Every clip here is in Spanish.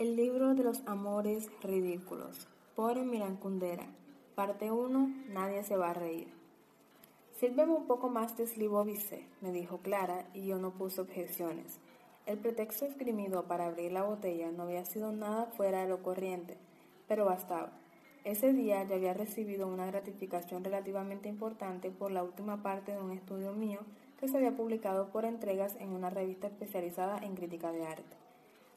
El libro de los amores ridículos. Por Miran Kundera. Parte 1. Nadie se va a reír. Sírveme un poco más de slivovice, me dijo Clara, y yo no puse objeciones. El pretexto esgrimido para abrir la botella no había sido nada fuera de lo corriente, pero bastaba. Ese día ya había recibido una gratificación relativamente importante por la última parte de un estudio mío que se había publicado por entregas en una revista especializada en crítica de arte.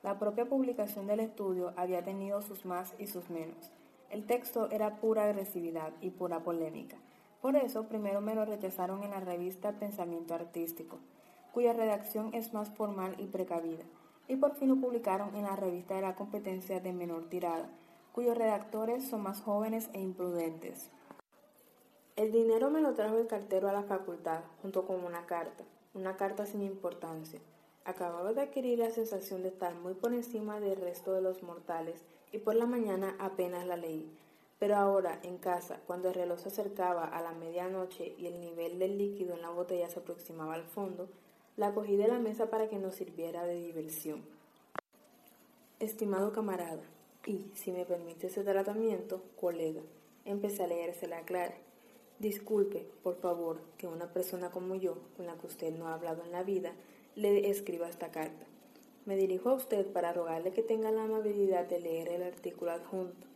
La propia publicación del estudio había tenido sus más y sus menos. El texto era pura agresividad y pura polémica. Por eso primero me lo rechazaron en la revista Pensamiento Artístico, cuya redacción es más formal y precavida, y por fin lo publicaron en la revista de la competencia de menor tirada, cuyos redactores son más jóvenes e imprudentes. El dinero me lo trajo el cartero a la facultad, junto con una carta, una carta sin importancia. Acababa de adquirir la sensación de estar muy por encima del resto de los mortales y por la mañana apenas la leí. Pero ahora, en casa, cuando el reloj se acercaba a la medianoche y el nivel del líquido en la botella se aproximaba al fondo, la cogí de la mesa para que nos sirviera de diversión. Estimado camarada, y, si me permite ese tratamiento, colega, empecé a leérsela clara. Disculpe, por favor, que una persona como yo, con la que usted no ha hablado en la vida, le escriba esta carta. Me dirijo a usted para rogarle que tenga la amabilidad de leer el artículo adjunto.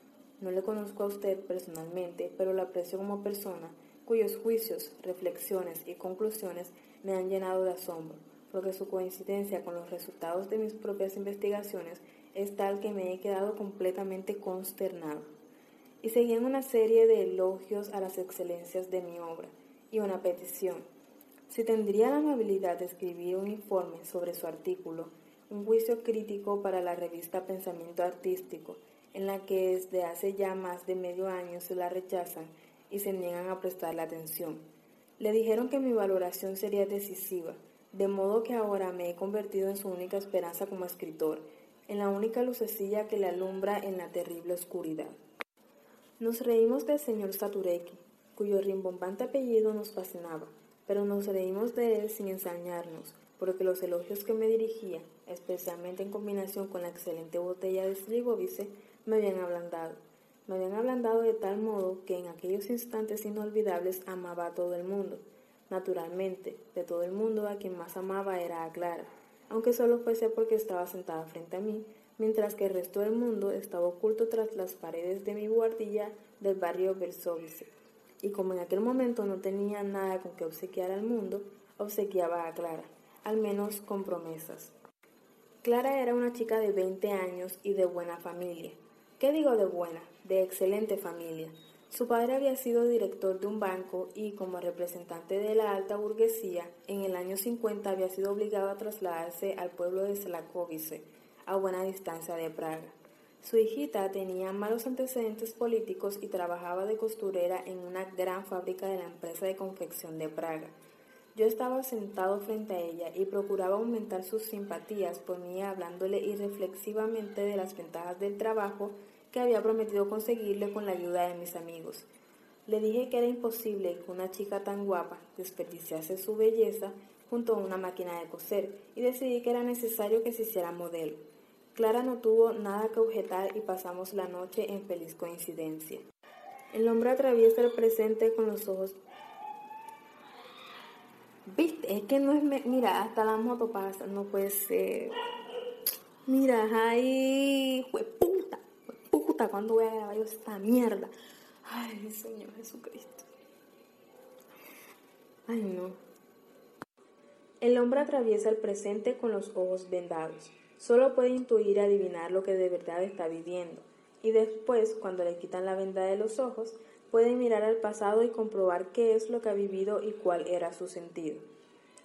No le conozco a usted personalmente, pero lo aprecio como persona cuyos juicios, reflexiones y conclusiones me han llenado de asombro, porque su coincidencia con los resultados de mis propias investigaciones es tal que me he quedado completamente consternado y seguían una serie de elogios a las excelencias de mi obra y una petición. Si tendría la amabilidad de escribir un informe sobre su artículo, un juicio crítico para la revista Pensamiento Artístico, en la que desde hace ya más de medio año se la rechazan y se niegan a prestarle atención. Le dijeron que mi valoración sería decisiva, de modo que ahora me he convertido en su única esperanza como escritor, en la única lucecilla que le alumbra en la terrible oscuridad. Nos reímos del señor Satureki, cuyo rimbombante apellido nos fascinaba, pero nos reímos de él sin ensañarnos, porque los elogios que me dirigía, especialmente en combinación con la excelente botella de Slivovice, me habían ablandado. Me habían ablandado de tal modo que en aquellos instantes inolvidables amaba a todo el mundo. Naturalmente, de todo el mundo a quien más amaba era a Clara, aunque solo fuese porque estaba sentada frente a mí mientras que el resto del mundo estaba oculto tras las paredes de mi guardilla del barrio Versovice. Y como en aquel momento no tenía nada con que obsequiar al mundo, obsequiaba a Clara, al menos con promesas. Clara era una chica de 20 años y de buena familia. ¿Qué digo de buena? De excelente familia. Su padre había sido director de un banco y, como representante de la alta burguesía, en el año 50 había sido obligado a trasladarse al pueblo de Slakovice, a buena distancia de Praga. Su hijita tenía malos antecedentes políticos y trabajaba de costurera en una gran fábrica de la empresa de confección de Praga. Yo estaba sentado frente a ella y procuraba aumentar sus simpatías por mí hablándole irreflexivamente de las ventajas del trabajo que había prometido conseguirle con la ayuda de mis amigos. Le dije que era imposible que una chica tan guapa desperdiciase su belleza junto a una máquina de coser y decidí que era necesario que se hiciera modelo. Clara no tuvo nada que objetar y pasamos la noche en feliz coincidencia. El hombre atraviesa el presente con los ojos. Viste, es que no es. Mira, hasta la moto pasa, no puede ser. Mira, ay, puta, puta, ¿cuándo voy a grabar yo esta mierda? Ay, Señor Jesucristo. Ay, no. El hombre atraviesa el presente con los ojos vendados. Solo puede intuir y adivinar lo que de verdad está viviendo, y después, cuando le quitan la venda de los ojos, puede mirar al pasado y comprobar qué es lo que ha vivido y cuál era su sentido.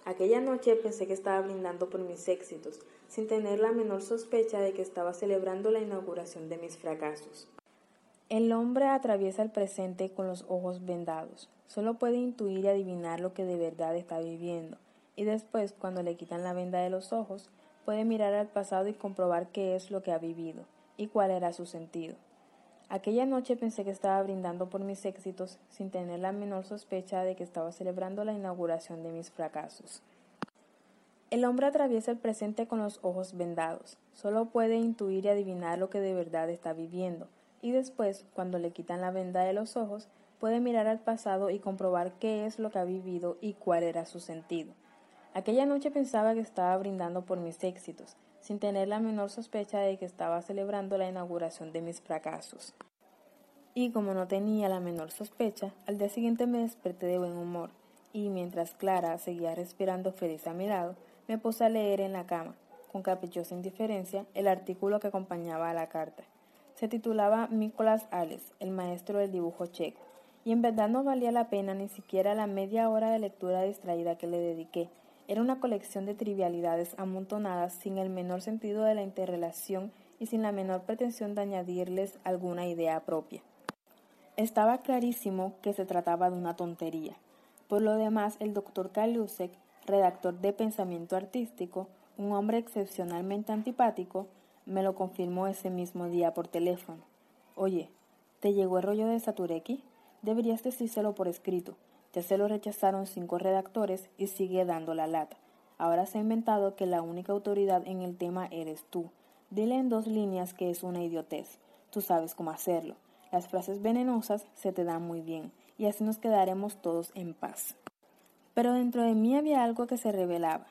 Aquella noche pensé que estaba brindando por mis éxitos, sin tener la menor sospecha de que estaba celebrando la inauguración de mis fracasos. El hombre atraviesa el presente con los ojos vendados. Solo puede intuir y adivinar lo que de verdad está viviendo, y después, cuando le quitan la venda de los ojos, puede mirar al pasado y comprobar qué es lo que ha vivido y cuál era su sentido. Aquella noche pensé que estaba brindando por mis éxitos sin tener la menor sospecha de que estaba celebrando la inauguración de mis fracasos. El hombre atraviesa el presente con los ojos vendados. Solo puede intuir y adivinar lo que de verdad está viviendo. Y después, cuando le quitan la venda de los ojos, puede mirar al pasado y comprobar qué es lo que ha vivido y cuál era su sentido. Aquella noche pensaba que estaba brindando por mis éxitos, sin tener la menor sospecha de que estaba celebrando la inauguración de mis fracasos. Y como no tenía la menor sospecha, al día siguiente me desperté de buen humor, y mientras Clara seguía respirando feliz a mi lado, me puse a leer en la cama, con caprichosa indiferencia, el artículo que acompañaba a la carta. Se titulaba Nicolás Ales, el maestro del dibujo checo, y en verdad no valía la pena ni siquiera la media hora de lectura distraída que le dediqué. Era una colección de trivialidades amontonadas sin el menor sentido de la interrelación y sin la menor pretensión de añadirles alguna idea propia. Estaba clarísimo que se trataba de una tontería. Por lo demás, el doctor Kalusek redactor de Pensamiento Artístico, un hombre excepcionalmente antipático, me lo confirmó ese mismo día por teléfono. Oye, ¿te llegó el rollo de Satureki? Deberías decírselo por escrito. Ya se lo rechazaron cinco redactores y sigue dando la lata. Ahora se ha inventado que la única autoridad en el tema eres tú. Dile en dos líneas que es una idiotez. Tú sabes cómo hacerlo. Las frases venenosas se te dan muy bien, y así nos quedaremos todos en paz. Pero dentro de mí había algo que se revelaba.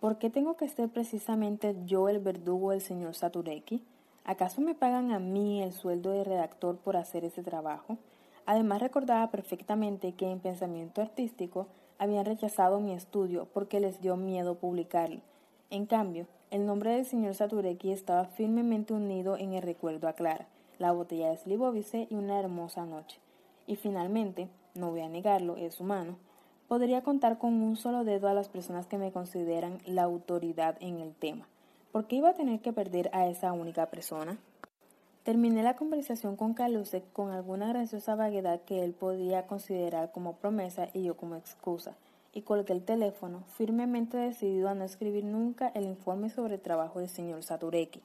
¿Por qué tengo que ser precisamente yo el verdugo del señor Satureki? ¿Acaso me pagan a mí el sueldo de redactor por hacer ese trabajo? Además recordaba perfectamente que en pensamiento artístico habían rechazado mi estudio porque les dio miedo publicarlo. En cambio, el nombre del señor Satureki estaba firmemente unido en el recuerdo a Clara, la botella de Slivovice y una hermosa noche. Y finalmente, no voy a negarlo, es humano, podría contar con un solo dedo a las personas que me consideran la autoridad en el tema. ¿Por qué iba a tener que perder a esa única persona? Terminé la conversación con Calusek con alguna graciosa vaguedad que él podía considerar como promesa y yo como excusa, y colgué el teléfono, firmemente decidido a no escribir nunca el informe sobre el trabajo del señor Satureki.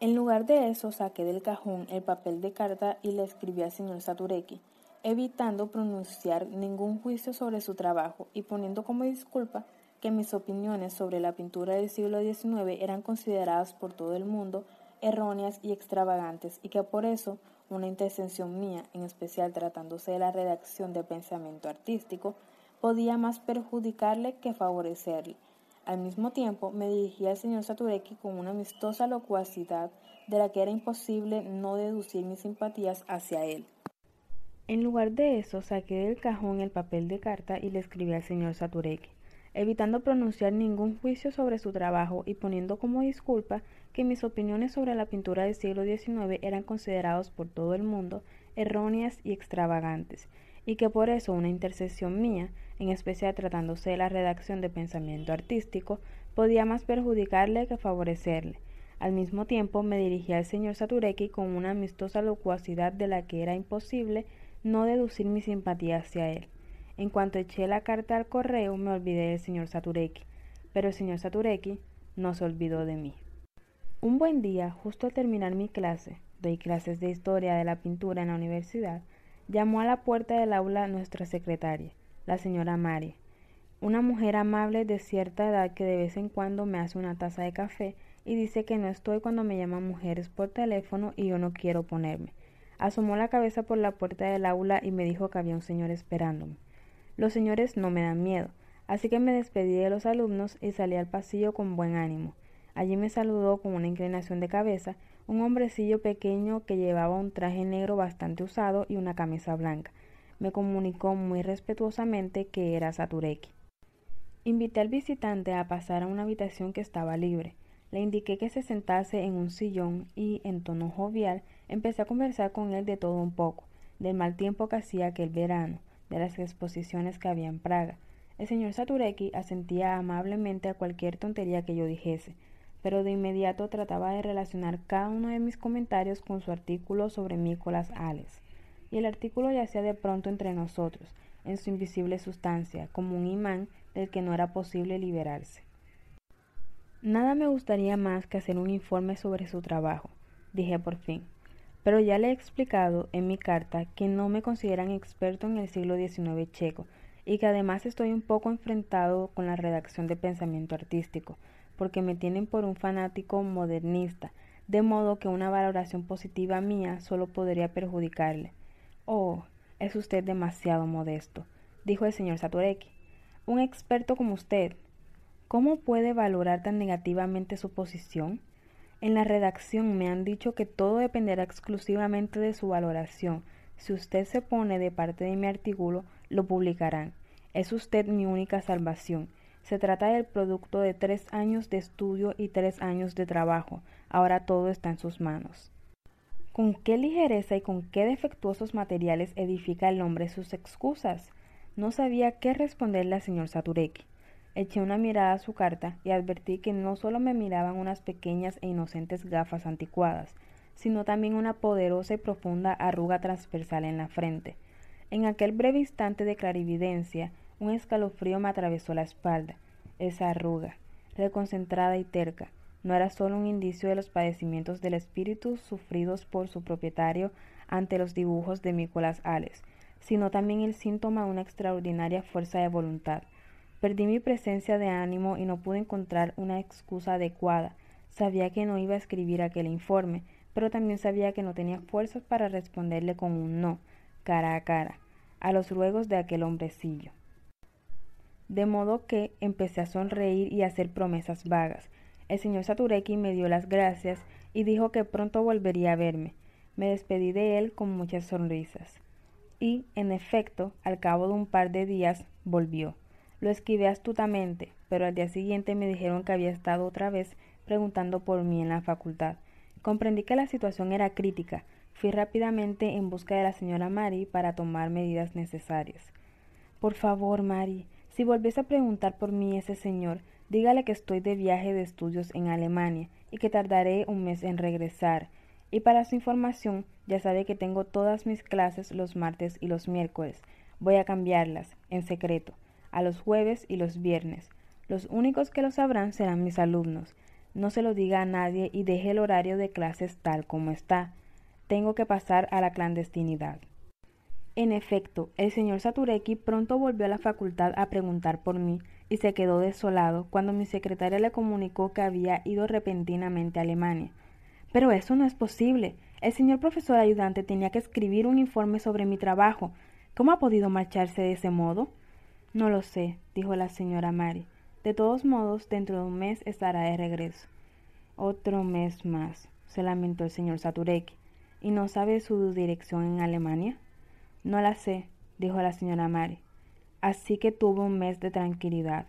En lugar de eso, saqué del cajón el papel de carta y le escribí al señor Satureki, evitando pronunciar ningún juicio sobre su trabajo y poniendo como disculpa que mis opiniones sobre la pintura del siglo XIX eran consideradas por todo el mundo erróneas y extravagantes y que por eso una intercesión mía, en especial tratándose de la redacción de pensamiento artístico, podía más perjudicarle que favorecerle. Al mismo tiempo me dirigí al señor Satureki con una amistosa locuacidad de la que era imposible no deducir mis simpatías hacia él. En lugar de eso, saqué del cajón el papel de carta y le escribí al señor Satureki, evitando pronunciar ningún juicio sobre su trabajo y poniendo como disculpa que mis opiniones sobre la pintura del siglo XIX eran considerados por todo el mundo erróneas y extravagantes, y que por eso una intercesión mía, en especial tratándose de la redacción de pensamiento artístico, podía más perjudicarle que favorecerle. Al mismo tiempo me dirigí al señor Satureki con una amistosa locuacidad de la que era imposible no deducir mi simpatía hacia él. En cuanto eché la carta al correo, me olvidé del señor Satureki, pero el señor Satureki no se olvidó de mí. Un buen día, justo al terminar mi clase, doy clases de historia de la pintura en la universidad, llamó a la puerta del aula nuestra secretaria, la señora Mari, una mujer amable de cierta edad que de vez en cuando me hace una taza de café y dice que no estoy cuando me llaman mujeres por teléfono y yo no quiero ponerme. Asomó la cabeza por la puerta del aula y me dijo que había un señor esperándome. Los señores no me dan miedo, así que me despedí de los alumnos y salí al pasillo con buen ánimo. Allí me saludó con una inclinación de cabeza un hombrecillo pequeño que llevaba un traje negro bastante usado y una camisa blanca. Me comunicó muy respetuosamente que era Satureki. Invité al visitante a pasar a una habitación que estaba libre. Le indiqué que se sentase en un sillón y, en tono jovial, Empecé a conversar con él de todo un poco, del mal tiempo que hacía aquel verano, de las exposiciones que había en Praga. El señor Satureki asentía amablemente a cualquier tontería que yo dijese, pero de inmediato trataba de relacionar cada uno de mis comentarios con su artículo sobre Nicolás Ales. Y el artículo yacía de pronto entre nosotros, en su invisible sustancia, como un imán del que no era posible liberarse. Nada me gustaría más que hacer un informe sobre su trabajo, dije por fin. Pero ya le he explicado en mi carta que no me consideran experto en el siglo XIX checo y que además estoy un poco enfrentado con la redacción de pensamiento artístico, porque me tienen por un fanático modernista, de modo que una valoración positiva mía solo podría perjudicarle. Oh, es usted demasiado modesto, dijo el señor Satureki. Un experto como usted, ¿cómo puede valorar tan negativamente su posición? En la redacción me han dicho que todo dependerá exclusivamente de su valoración. Si usted se pone de parte de mi artículo, lo publicarán. Es usted mi única salvación. Se trata del producto de tres años de estudio y tres años de trabajo. Ahora todo está en sus manos. ¿Con qué ligereza y con qué defectuosos materiales edifica el hombre sus excusas? No sabía qué responderle al señor Satureki. Eché una mirada a su carta y advertí que no solo me miraban unas pequeñas e inocentes gafas anticuadas, sino también una poderosa y profunda arruga transversal en la frente. En aquel breve instante de clarividencia, un escalofrío me atravesó la espalda. Esa arruga, reconcentrada y terca, no era solo un indicio de los padecimientos del espíritu sufridos por su propietario ante los dibujos de Nicolás Ales, sino también el síntoma de una extraordinaria fuerza de voluntad, Perdí mi presencia de ánimo y no pude encontrar una excusa adecuada. Sabía que no iba a escribir aquel informe, pero también sabía que no tenía fuerzas para responderle con un no, cara a cara, a los ruegos de aquel hombrecillo. De modo que empecé a sonreír y a hacer promesas vagas. El señor Satureki me dio las gracias y dijo que pronto volvería a verme. Me despedí de él con muchas sonrisas. Y, en efecto, al cabo de un par de días, volvió. Lo esquivé astutamente, pero al día siguiente me dijeron que había estado otra vez preguntando por mí en la facultad. Comprendí que la situación era crítica. Fui rápidamente en busca de la señora Mary para tomar medidas necesarias. Por favor, Mary, si volviese a preguntar por mí ese señor, dígale que estoy de viaje de estudios en Alemania y que tardaré un mes en regresar. Y para su información, ya sabe que tengo todas mis clases los martes y los miércoles. Voy a cambiarlas, en secreto a los jueves y los viernes. Los únicos que lo sabrán serán mis alumnos. No se lo diga a nadie y deje el horario de clases tal como está. Tengo que pasar a la clandestinidad. En efecto, el señor Satureki pronto volvió a la facultad a preguntar por mí y se quedó desolado cuando mi secretaria le comunicó que había ido repentinamente a Alemania. Pero eso no es posible. El señor profesor ayudante tenía que escribir un informe sobre mi trabajo. ¿Cómo ha podido marcharse de ese modo? No lo sé, dijo la señora Mary. De todos modos, dentro de un mes estará de regreso. Otro mes más, se lamentó el señor Satureki. ¿Y no sabe su dirección en Alemania? No la sé, dijo la señora Mary. Así que tuvo un mes de tranquilidad.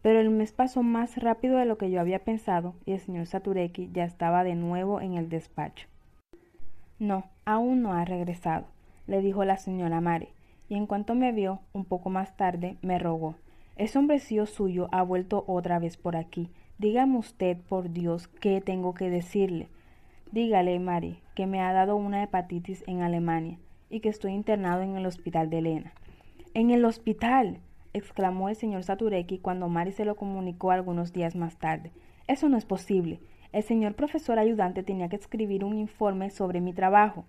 Pero el mes pasó más rápido de lo que yo había pensado y el señor Satureki ya estaba de nuevo en el despacho. No, aún no ha regresado, le dijo la señora Mary y en cuanto me vio, un poco más tarde, me rogó Ese hombrecillo suyo ha vuelto otra vez por aquí. Dígame usted, por Dios, qué tengo que decirle. Dígale, Mari, que me ha dado una hepatitis en Alemania y que estoy internado en el hospital de Elena. ¡En el hospital! exclamó el señor Satureki cuando Mari se lo comunicó algunos días más tarde. Eso no es posible. El señor profesor ayudante tenía que escribir un informe sobre mi trabajo.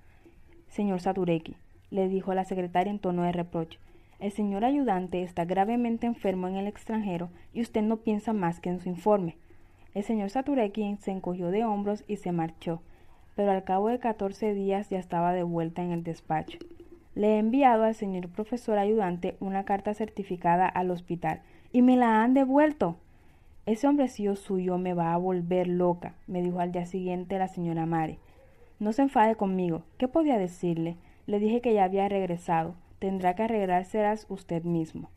Señor Satureki, le dijo la secretaria en tono de reproche. El señor ayudante está gravemente enfermo en el extranjero y usted no piensa más que en su informe. El señor Satureki se encogió de hombros y se marchó, pero al cabo de catorce días ya estaba de vuelta en el despacho. Le he enviado al señor profesor ayudante una carta certificada al hospital y me la han devuelto. Ese hombrecillo suyo me va a volver loca, me dijo al día siguiente la señora Mary. No se enfade conmigo. ¿Qué podía decirle? Le dije que ya había regresado. Tendrá que arreglárselas usted mismo.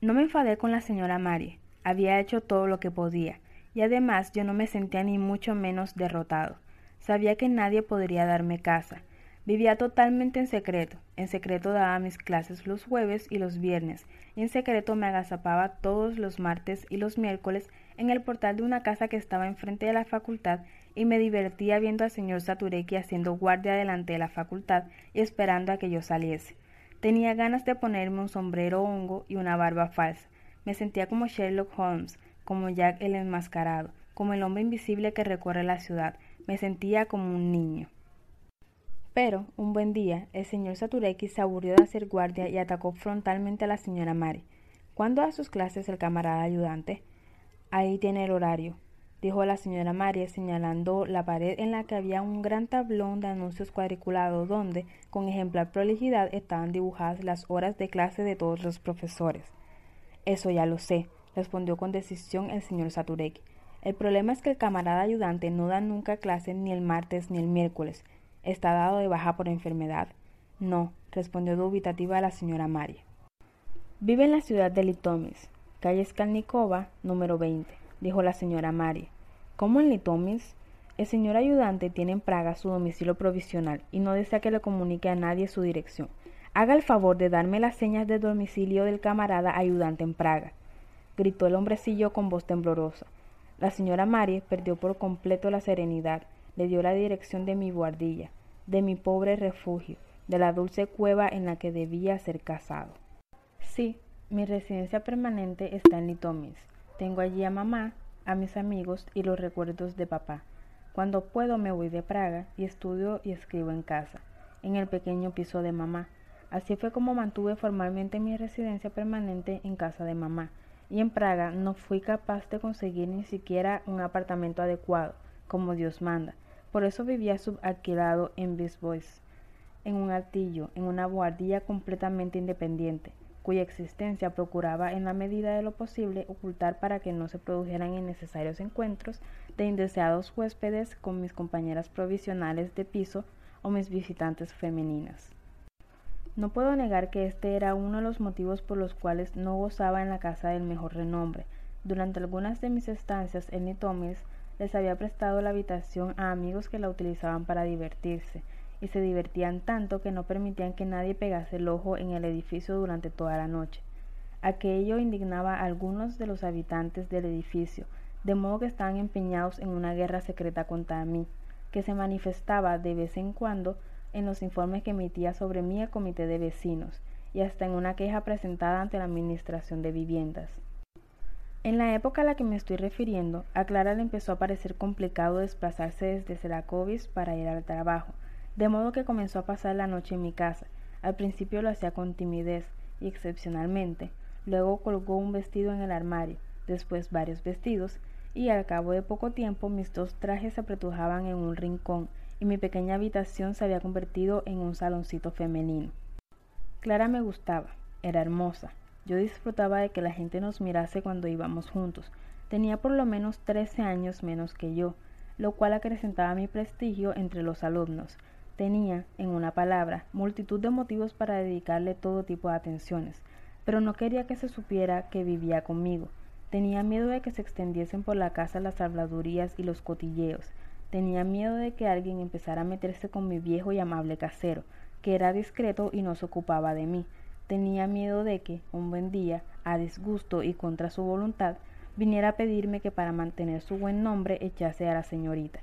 No me enfadé con la señora Mary. Había hecho todo lo que podía, y además yo no me sentía ni mucho menos derrotado. Sabía que nadie podría darme casa. Vivía totalmente en secreto. En secreto daba mis clases los jueves y los viernes, y en secreto me agazapaba todos los martes y los miércoles en el portal de una casa que estaba enfrente de la facultad y me divertía viendo al señor Satureki haciendo guardia delante de la facultad y esperando a que yo saliese. Tenía ganas de ponerme un sombrero hongo y una barba falsa. Me sentía como Sherlock Holmes, como Jack el enmascarado, como el hombre invisible que recorre la ciudad. Me sentía como un niño. Pero, un buen día, el señor Satureki se aburrió de hacer guardia y atacó frontalmente a la señora Mari. ¿Cuándo da sus clases el camarada ayudante? Ahí tiene el horario, dijo la señora Mari, señalando la pared en la que había un gran tablón de anuncios cuadriculados donde, con ejemplar prolijidad, estaban dibujadas las horas de clase de todos los profesores. Eso ya lo sé, respondió con decisión el señor Satureki. El problema es que el camarada ayudante no da nunca clase ni el martes ni el miércoles. ¿Está dado de baja por enfermedad? No, respondió dubitativa la señora María. Vive en la ciudad de Litomis, calle Skalnikova, número 20, dijo la señora María. ¿Cómo en Litomis? El señor ayudante tiene en Praga su domicilio provisional y no desea que le comunique a nadie su dirección. Haga el favor de darme las señas de domicilio del camarada ayudante en Praga, gritó el hombrecillo con voz temblorosa. La señora Marie perdió por completo la serenidad, le dio la dirección de mi guardilla de mi pobre refugio, de la dulce cueva en la que debía ser casado. Sí, mi residencia permanente está en Litomis. Tengo allí a mamá, a mis amigos y los recuerdos de papá. Cuando puedo me voy de Praga y estudio y escribo en casa, en el pequeño piso de mamá. Así fue como mantuve formalmente mi residencia permanente en casa de mamá, y en Praga no fui capaz de conseguir ni siquiera un apartamento adecuado, como Dios manda, por eso vivía subalquilado en Bisbois, en un altillo, en una buhardilla completamente independiente, cuya existencia procuraba en la medida de lo posible ocultar para que no se produjeran innecesarios encuentros de indeseados huéspedes con mis compañeras provisionales de piso o mis visitantes femeninas. No puedo negar que este era uno de los motivos por los cuales no gozaba en la casa del mejor renombre. Durante algunas de mis estancias en Nitomis les había prestado la habitación a amigos que la utilizaban para divertirse, y se divertían tanto que no permitían que nadie pegase el ojo en el edificio durante toda la noche. Aquello indignaba a algunos de los habitantes del edificio, de modo que estaban empeñados en una guerra secreta contra mí, que se manifestaba de vez en cuando en los informes que emitía sobre mí el comité de vecinos, y hasta en una queja presentada ante la Administración de Viviendas. En la época a la que me estoy refiriendo, a Clara le empezó a parecer complicado desplazarse desde Seracovis para ir al trabajo, de modo que comenzó a pasar la noche en mi casa. Al principio lo hacía con timidez y excepcionalmente, luego colgó un vestido en el armario, después varios vestidos, y al cabo de poco tiempo mis dos trajes se apretujaban en un rincón y mi pequeña habitación se había convertido en un saloncito femenino. Clara me gustaba, era hermosa, yo disfrutaba de que la gente nos mirase cuando íbamos juntos. Tenía por lo menos trece años menos que yo, lo cual acrecentaba mi prestigio entre los alumnos. Tenía, en una palabra, multitud de motivos para dedicarle todo tipo de atenciones, pero no quería que se supiera que vivía conmigo. Tenía miedo de que se extendiesen por la casa las habladurías y los cotilleos. Tenía miedo de que alguien empezara a meterse con mi viejo y amable casero, que era discreto y no se ocupaba de mí. Tenía miedo de que, un buen día, a disgusto y contra su voluntad, viniera a pedirme que para mantener su buen nombre echase a la señorita.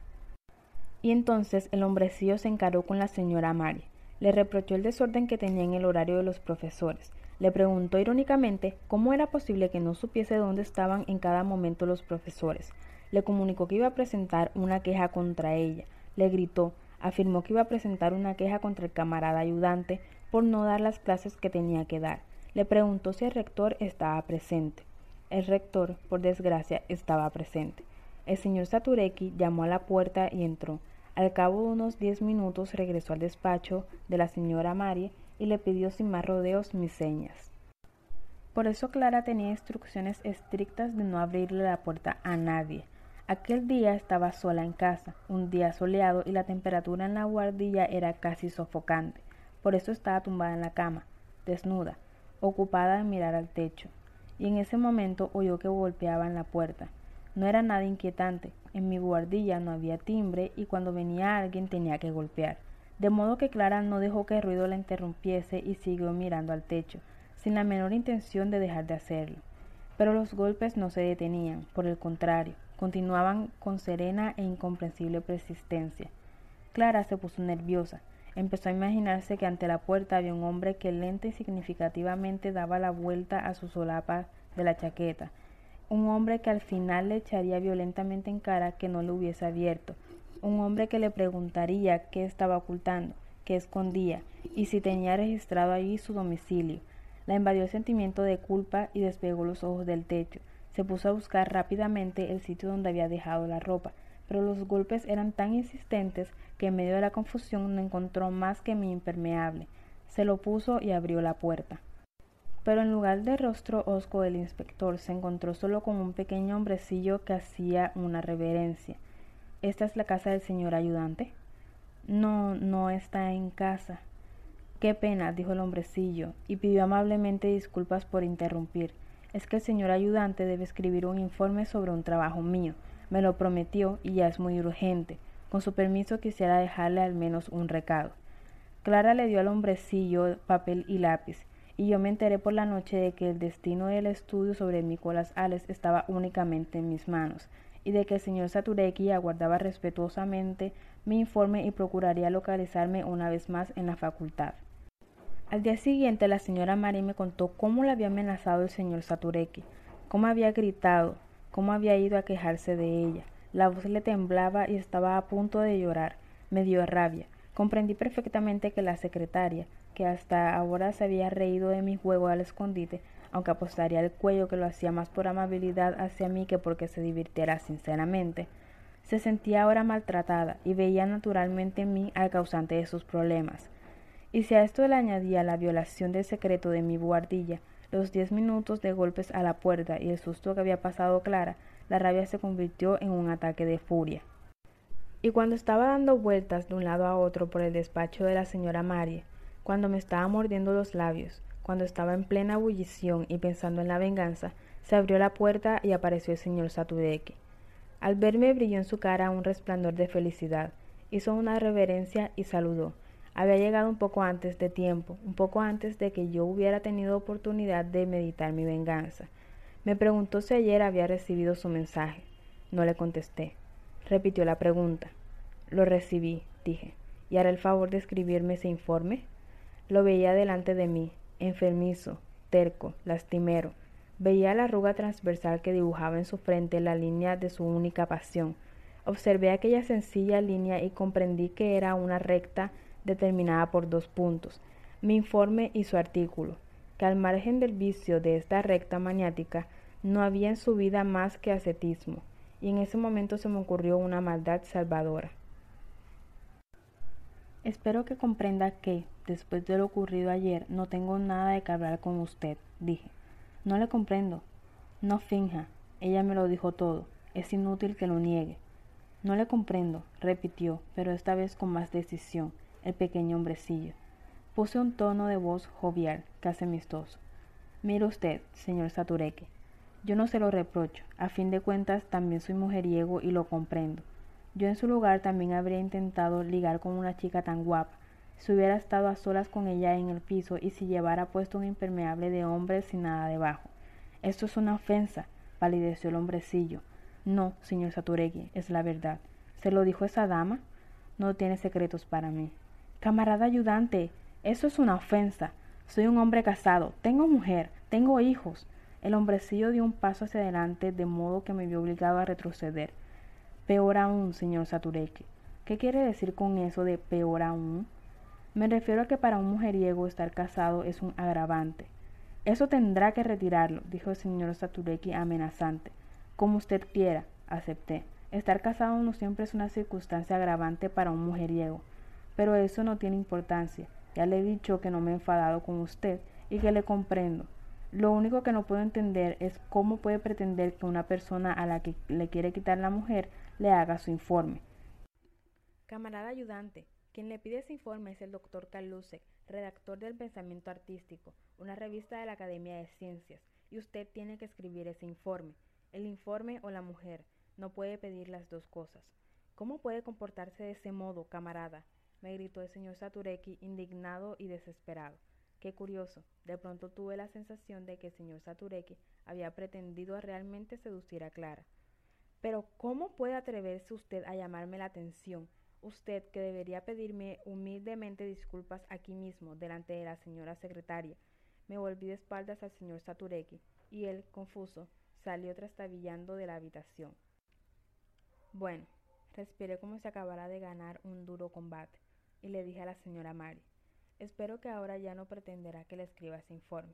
Y entonces el hombrecillo se encaró con la señora Mary. Le reprochó el desorden que tenía en el horario de los profesores. Le preguntó irónicamente cómo era posible que no supiese dónde estaban en cada momento los profesores. Le comunicó que iba a presentar una queja contra ella. Le gritó, afirmó que iba a presentar una queja contra el camarada ayudante, por no dar las clases que tenía que dar. Le preguntó si el rector estaba presente. El rector, por desgracia, estaba presente. El señor Satureki llamó a la puerta y entró. Al cabo de unos diez minutos regresó al despacho de la señora Marie y le pidió sin más rodeos mis señas. Por eso Clara tenía instrucciones estrictas de no abrirle la puerta a nadie. Aquel día estaba sola en casa, un día soleado y la temperatura en la guardilla era casi sofocante. Por eso estaba tumbada en la cama, desnuda, ocupada en mirar al techo. Y en ese momento oyó que golpeaban la puerta. No era nada inquietante. En mi guardilla no había timbre y cuando venía alguien tenía que golpear. De modo que Clara no dejó que el ruido la interrumpiese y siguió mirando al techo, sin la menor intención de dejar de hacerlo. Pero los golpes no se detenían, por el contrario, continuaban con serena e incomprensible persistencia. Clara se puso nerviosa, Empezó a imaginarse que ante la puerta había un hombre que lenta y significativamente daba la vuelta a su solapa de la chaqueta, un hombre que al final le echaría violentamente en cara que no le hubiese abierto, un hombre que le preguntaría qué estaba ocultando, que escondía y si tenía registrado allí su domicilio. La invadió el sentimiento de culpa y despegó los ojos del techo. Se puso a buscar rápidamente el sitio donde había dejado la ropa, pero los golpes eran tan insistentes que en medio de la confusión no encontró más que mi impermeable. Se lo puso y abrió la puerta. Pero en lugar del rostro hosco del inspector se encontró solo con un pequeño hombrecillo que hacía una reverencia. ¿Esta es la casa del señor ayudante? No, no está en casa. Qué pena, dijo el hombrecillo, y pidió amablemente disculpas por interrumpir. Es que el señor ayudante debe escribir un informe sobre un trabajo mío. Me lo prometió y ya es muy urgente. Con su permiso quisiera dejarle al menos un recado. Clara le dio al hombrecillo papel y lápiz, y yo me enteré por la noche de que el destino del estudio sobre Nicolás Ales estaba únicamente en mis manos, y de que el señor Satureki aguardaba respetuosamente mi informe y procuraría localizarme una vez más en la facultad. Al día siguiente la señora Mari me contó cómo le había amenazado el señor Satureki, cómo había gritado, cómo había ido a quejarse de ella. La voz le temblaba y estaba a punto de llorar. Me dio rabia. Comprendí perfectamente que la secretaria, que hasta ahora se había reído de mi juego al escondite, aunque apostaría el cuello que lo hacía más por amabilidad hacia mí que porque se divirtiera sinceramente, se sentía ahora maltratada y veía naturalmente en mí al causante de sus problemas. Y si a esto le añadía la violación del secreto de mi buhardilla, los diez minutos de golpes a la puerta y el susto que había pasado Clara, la rabia se convirtió en un ataque de furia. Y cuando estaba dando vueltas de un lado a otro por el despacho de la señora Marie, cuando me estaba mordiendo los labios, cuando estaba en plena ebullición y pensando en la venganza, se abrió la puerta y apareció el señor Satudeki. Al verme brilló en su cara un resplandor de felicidad, hizo una reverencia y saludó. Había llegado un poco antes de tiempo, un poco antes de que yo hubiera tenido oportunidad de meditar mi venganza. Me preguntó si ayer había recibido su mensaje. No le contesté. Repitió la pregunta. Lo recibí, dije. ¿Y hará el favor de escribirme ese informe? Lo veía delante de mí, enfermizo, terco, lastimero. Veía la arruga transversal que dibujaba en su frente la línea de su única pasión. Observé aquella sencilla línea y comprendí que era una recta determinada por dos puntos, mi informe y su artículo, que al margen del vicio de esta recta maniática no había en su vida más que ascetismo, y en ese momento se me ocurrió una maldad salvadora. Espero que comprenda que, después de lo ocurrido ayer, no tengo nada de que hablar con usted, dije. No le comprendo. No finja. Ella me lo dijo todo. Es inútil que lo niegue. No le comprendo, repitió, pero esta vez con más decisión el pequeño hombrecillo. Puse un tono de voz jovial, casi amistoso. Mire usted, señor Satureque, yo no se lo reprocho, a fin de cuentas también soy mujeriego y lo comprendo. Yo en su lugar también habría intentado ligar con una chica tan guapa, si hubiera estado a solas con ella en el piso y si llevara puesto un impermeable de hombre sin nada debajo. Esto es una ofensa, palideció el hombrecillo. No, señor Saturegui, es la verdad. ¿Se lo dijo esa dama? No tiene secretos para mí. Camarada ayudante, eso es una ofensa. Soy un hombre casado, tengo mujer, tengo hijos. El hombrecillo dio un paso hacia adelante de modo que me vio obligado a retroceder. Peor aún, señor Satureki. ¿Qué quiere decir con eso de peor aún? Me refiero a que para un mujeriego estar casado es un agravante. Eso tendrá que retirarlo, dijo el señor Satureki amenazante. Como usted quiera, acepté. Estar casado no siempre es una circunstancia agravante para un mujeriego. Pero eso no tiene importancia. Ya le he dicho que no me he enfadado con usted y que le comprendo. Lo único que no puedo entender es cómo puede pretender que una persona a la que le quiere quitar la mujer le haga su informe. Camarada ayudante, quien le pide ese informe es el doctor Kalusek, redactor del Pensamiento Artístico, una revista de la Academia de Ciencias, y usted tiene que escribir ese informe. El informe o la mujer. No puede pedir las dos cosas. ¿Cómo puede comportarse de ese modo, camarada? me gritó el señor Satureki, indignado y desesperado. Qué curioso. De pronto tuve la sensación de que el señor Satureki había pretendido realmente seducir a Clara. Pero ¿cómo puede atreverse usted a llamarme la atención? Usted que debería pedirme humildemente disculpas aquí mismo, delante de la señora secretaria. Me volví de espaldas al señor Satureki, y él, confuso, salió trastabillando de la habitación. Bueno, respiré como si acabara de ganar un duro combate. y le dije a la señora Mari, espero que ahora ya no pretenderá que le escriba ese informe.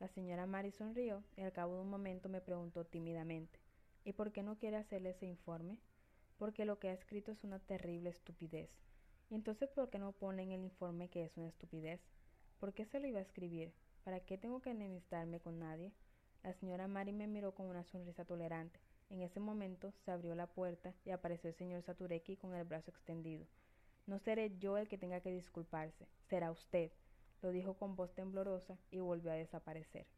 La señora Mari sonrió y al cabo de un momento me preguntó tímidamente, ¿y por qué no quiere hacerle ese informe? Porque lo que ha escrito es una terrible estupidez. ¿Y entonces por qué no pone en el informe que es una estupidez? ¿Por qué se lo iba a escribir? ¿Para qué tengo que enemistarme con nadie? La señora Mari me miró con una sonrisa tolerante. En ese momento se abrió la puerta y apareció el señor Satureki con el brazo extendido. No seré yo el que tenga que disculparse, será usted, lo dijo con voz temblorosa y volvió a desaparecer.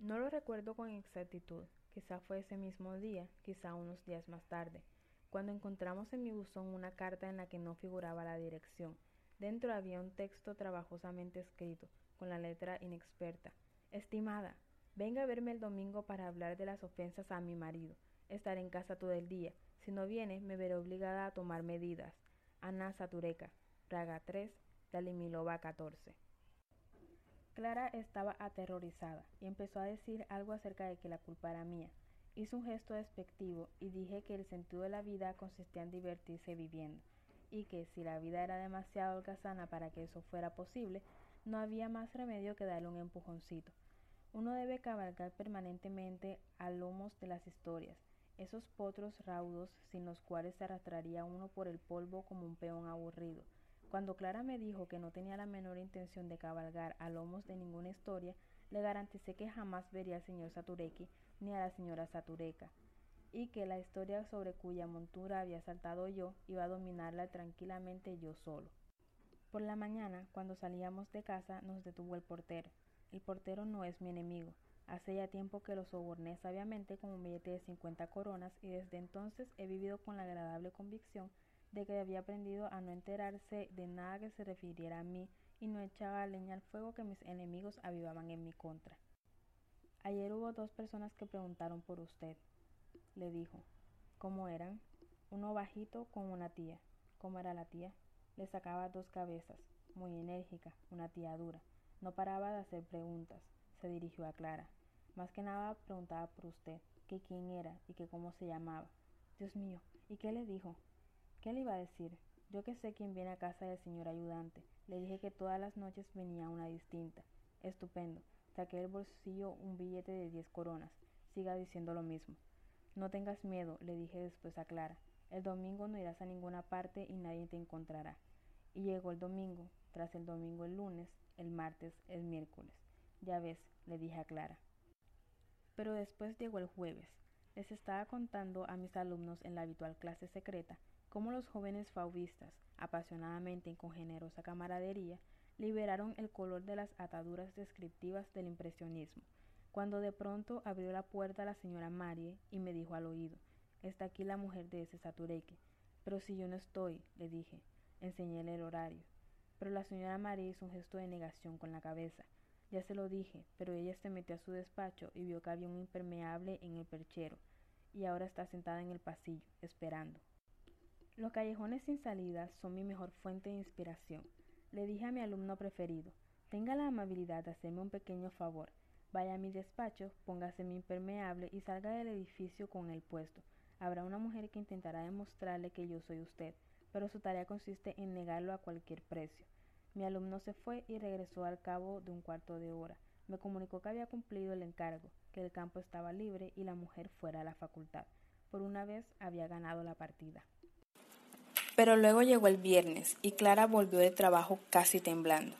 No lo recuerdo con exactitud, quizá fue ese mismo día, quizá unos días más tarde, cuando encontramos en mi buzón una carta en la que no figuraba la dirección. Dentro había un texto trabajosamente escrito, con la letra inexperta. Estimada, venga a verme el domingo para hablar de las ofensas a mi marido. Estaré en casa todo el día. Si no viene, me veré obligada a tomar medidas. Ana Satureka, Praga 3, Dalimilova 14. Clara estaba aterrorizada y empezó a decir algo acerca de que la culpa era mía. Hizo un gesto despectivo y dije que el sentido de la vida consistía en divertirse viviendo, y que si la vida era demasiado holgazana para que eso fuera posible, no había más remedio que darle un empujoncito. Uno debe cabalgar permanentemente a lomos de las historias, esos potros raudos sin los cuales se arrastraría uno por el polvo como un peón aburrido, cuando Clara me dijo que no tenía la menor intención de cabalgar a lomos de ninguna historia, le garanticé que jamás vería al señor Satureki ni a la señora Satureka, y que la historia sobre cuya montura había saltado yo iba a dominarla tranquilamente yo solo. Por la mañana, cuando salíamos de casa, nos detuvo el portero. El portero no es mi enemigo. Hace ya tiempo que lo soborné sabiamente con un billete de cincuenta coronas y desde entonces he vivido con la agradable convicción de que había aprendido a no enterarse de nada que se refiriera a mí y no echaba leña al fuego que mis enemigos avivaban en mi contra. Ayer hubo dos personas que preguntaron por usted, le dijo. ¿Cómo eran? Uno bajito con una tía. ¿Cómo era la tía? Le sacaba dos cabezas, muy enérgica, una tía dura. No paraba de hacer preguntas. Se dirigió a Clara. Más que nada preguntaba por usted, que quién era y que cómo se llamaba. Dios mío, ¿y qué le dijo? ¿Qué le iba a decir? Yo que sé quién viene a casa del señor ayudante. Le dije que todas las noches venía una distinta. Estupendo. Saqué del bolsillo un billete de diez coronas. Siga diciendo lo mismo. No tengas miedo, le dije después a Clara. El domingo no irás a ninguna parte y nadie te encontrará. Y llegó el domingo, tras el domingo el lunes, el martes, el miércoles. Ya ves, le dije a Clara. Pero después llegó el jueves. Les estaba contando a mis alumnos en la habitual clase secreta cómo los jóvenes fauvistas, apasionadamente y con generosa camaradería, liberaron el color de las ataduras descriptivas del impresionismo, cuando de pronto abrió la puerta la señora Marie y me dijo al oído, está aquí la mujer de ese Satureque. Pero si yo no estoy, le dije, enseñéle el horario. Pero la señora Marie hizo un gesto de negación con la cabeza. Ya se lo dije, pero ella se metió a su despacho y vio que había un impermeable en el perchero, y ahora está sentada en el pasillo, esperando. Los callejones sin salida son mi mejor fuente de inspiración. Le dije a mi alumno preferido, tenga la amabilidad de hacerme un pequeño favor. Vaya a mi despacho, póngase mi impermeable y salga del edificio con el puesto. Habrá una mujer que intentará demostrarle que yo soy usted, pero su tarea consiste en negarlo a cualquier precio. Mi alumno se fue y regresó al cabo de un cuarto de hora. Me comunicó que había cumplido el encargo, que el campo estaba libre y la mujer fuera a la facultad. Por una vez había ganado la partida. Pero luego llegó el viernes y Clara volvió de trabajo casi temblando.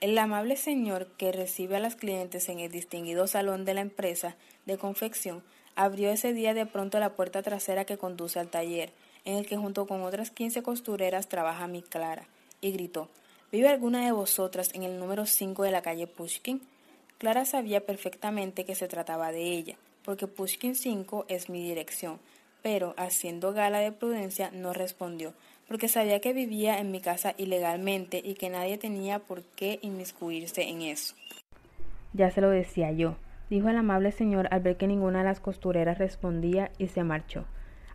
El amable señor que recibe a las clientes en el distinguido salón de la empresa de confección abrió ese día de pronto la puerta trasera que conduce al taller, en el que junto con otras quince costureras trabaja mi Clara, y gritó ¿Vive alguna de vosotras en el número cinco de la calle Pushkin? Clara sabía perfectamente que se trataba de ella, porque Pushkin 5 es mi dirección, pero, haciendo gala de prudencia, no respondió, porque sabía que vivía en mi casa ilegalmente y que nadie tenía por qué inmiscuirse en eso. Ya se lo decía yo, dijo el amable señor al ver que ninguna de las costureras respondía y se marchó.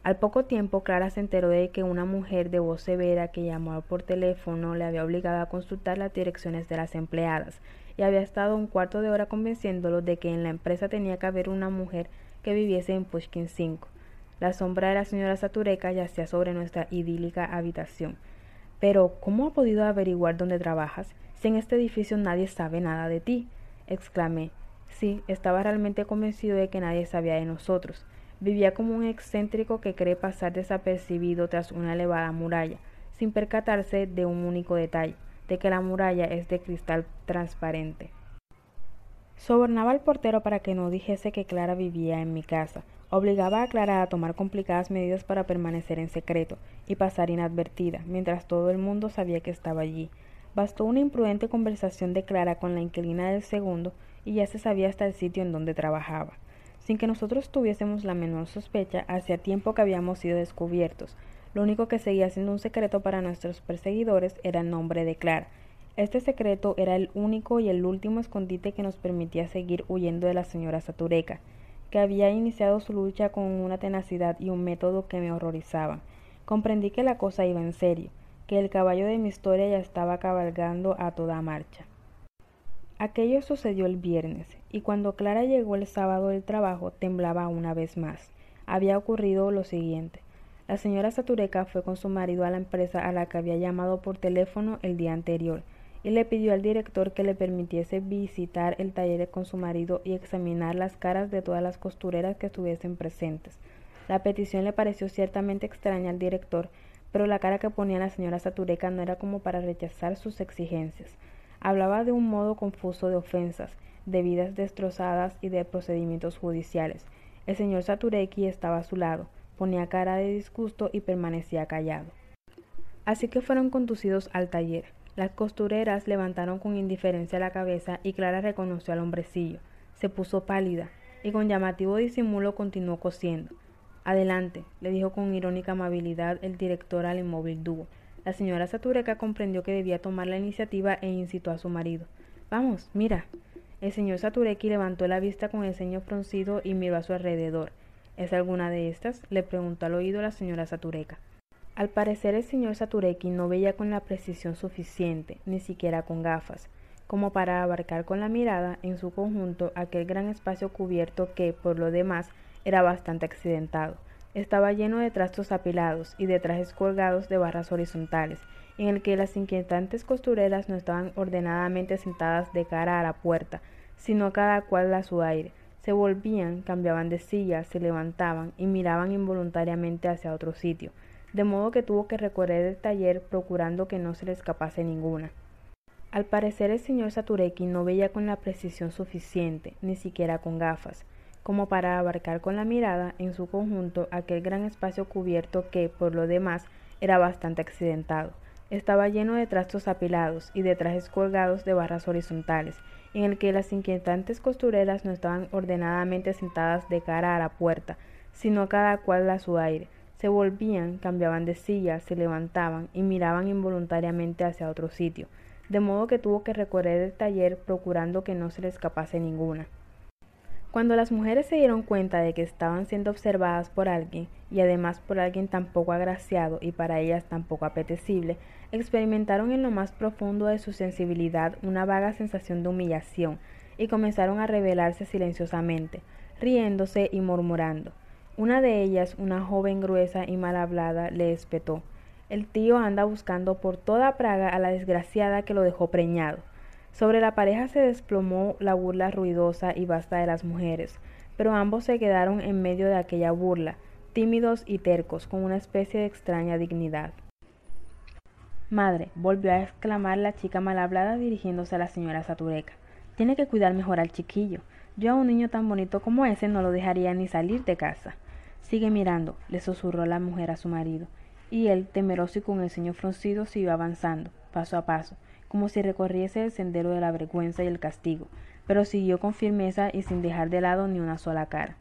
Al poco tiempo Clara se enteró de que una mujer de voz severa que llamó por teléfono le había obligado a consultar las direcciones de las empleadas y había estado un cuarto de hora convenciéndolo de que en la empresa tenía que haber una mujer que viviese en Pushkin 5. La sombra de la señora Satureka yacía sobre nuestra idílica habitación. Pero, ¿cómo ha podido averiguar dónde trabajas? Si en este edificio nadie sabe nada de ti. exclamé. Sí, estaba realmente convencido de que nadie sabía de nosotros. Vivía como un excéntrico que cree pasar desapercibido tras una elevada muralla, sin percatarse de un único detalle, de que la muralla es de cristal transparente. Sobornaba al portero para que no dijese que Clara vivía en mi casa. Obligaba a Clara a tomar complicadas medidas para permanecer en secreto y pasar inadvertida, mientras todo el mundo sabía que estaba allí. Bastó una imprudente conversación de Clara con la inquilina del segundo y ya se sabía hasta el sitio en donde trabajaba. Sin que nosotros tuviésemos la menor sospecha, hacía tiempo que habíamos sido descubiertos. Lo único que seguía siendo un secreto para nuestros perseguidores era el nombre de Clara, este secreto era el único y el último escondite que nos permitía seguir huyendo de la señora Satureca, que había iniciado su lucha con una tenacidad y un método que me horrorizaban. Comprendí que la cosa iba en serio, que el caballo de mi historia ya estaba cabalgando a toda marcha. Aquello sucedió el viernes, y cuando Clara llegó el sábado del trabajo temblaba una vez más. Había ocurrido lo siguiente. La señora Satureca fue con su marido a la empresa a la que había llamado por teléfono el día anterior, y le pidió al director que le permitiese visitar el taller con su marido y examinar las caras de todas las costureras que estuviesen presentes. La petición le pareció ciertamente extraña al director, pero la cara que ponía la señora Satureca no era como para rechazar sus exigencias. Hablaba de un modo confuso de ofensas, de vidas destrozadas y de procedimientos judiciales. El señor Satureki estaba a su lado, ponía cara de disgusto y permanecía callado. Así que fueron conducidos al taller. Las costureras levantaron con indiferencia la cabeza y Clara reconoció al hombrecillo. Se puso pálida y con llamativo disimulo continuó cosiendo. Adelante, le dijo con irónica amabilidad el director al inmóvil dúo. La señora Satureca comprendió que debía tomar la iniciativa e incitó a su marido. Vamos, mira. El señor Satureki levantó la vista con el ceño fruncido y miró a su alrededor. ¿Es alguna de estas? le preguntó al oído la señora Satureca. Al parecer el señor Satureki no veía con la precisión suficiente, ni siquiera con gafas, como para abarcar con la mirada en su conjunto aquel gran espacio cubierto que, por lo demás, era bastante accidentado. Estaba lleno de trastos apilados y de trajes colgados de barras horizontales, en el que las inquietantes costureras no estaban ordenadamente sentadas de cara a la puerta, sino cada cual a su aire. Se volvían, cambiaban de silla, se levantaban y miraban involuntariamente hacia otro sitio, de modo que tuvo que recorrer el taller procurando que no se le escapase ninguna. Al parecer el señor Satureki no veía con la precisión suficiente, ni siquiera con gafas, como para abarcar con la mirada en su conjunto aquel gran espacio cubierto que, por lo demás, era bastante accidentado. Estaba lleno de trastos apilados y de trajes colgados de barras horizontales, en el que las inquietantes costureras no estaban ordenadamente sentadas de cara a la puerta, sino cada cual a su aire, se volvían, cambiaban de silla, se levantaban y miraban involuntariamente hacia otro sitio, de modo que tuvo que recorrer el taller procurando que no se le escapase ninguna. Cuando las mujeres se dieron cuenta de que estaban siendo observadas por alguien, y además por alguien tan poco agraciado y para ellas tan poco apetecible, experimentaron en lo más profundo de su sensibilidad una vaga sensación de humillación, y comenzaron a rebelarse silenciosamente, riéndose y murmurando. Una de ellas, una joven gruesa y mal hablada, le espetó. El tío anda buscando por toda Praga a la desgraciada que lo dejó preñado. Sobre la pareja se desplomó la burla ruidosa y vasta de las mujeres, pero ambos se quedaron en medio de aquella burla, tímidos y tercos, con una especie de extraña dignidad. Madre, volvió a exclamar la chica mal hablada dirigiéndose a la señora Satureca. Tiene que cuidar mejor al chiquillo. Yo a un niño tan bonito como ese no lo dejaría ni salir de casa. Sigue mirando, le susurró la mujer a su marido, y él, temeroso y con el ceño fruncido, siguió avanzando, paso a paso, como si recorriese el sendero de la vergüenza y el castigo, pero siguió con firmeza y sin dejar de lado ni una sola cara.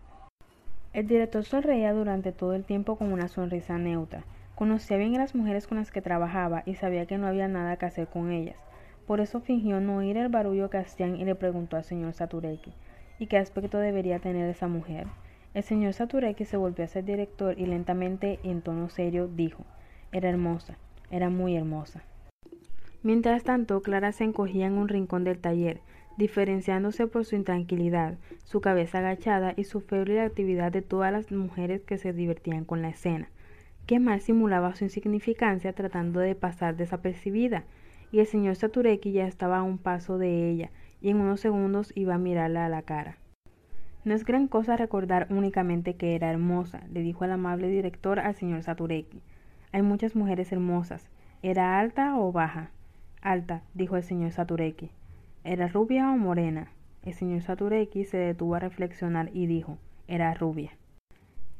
El director sonreía durante todo el tiempo con una sonrisa neutra. Conocía bien a las mujeres con las que trabajaba y sabía que no había nada que hacer con ellas. Por eso fingió no oír el barullo que hacían y le preguntó al señor Satureki, ¿y qué aspecto debería tener esa mujer? El señor Satureki se volvió a ser director y lentamente, en tono serio, dijo Era hermosa, era muy hermosa. Mientras tanto, Clara se encogía en un rincón del taller, diferenciándose por su intranquilidad, su cabeza agachada y su febril actividad de todas las mujeres que se divertían con la escena. Qué mal simulaba su insignificancia tratando de pasar desapercibida, y el señor Satureki ya estaba a un paso de ella, y en unos segundos iba a mirarla a la cara. No es gran cosa recordar únicamente que era hermosa, le dijo el amable director al señor Satureki. Hay muchas mujeres hermosas. ¿Era alta o baja? Alta, dijo el señor Satureki. ¿Era rubia o morena? El señor Satureki se detuvo a reflexionar y dijo, era rubia.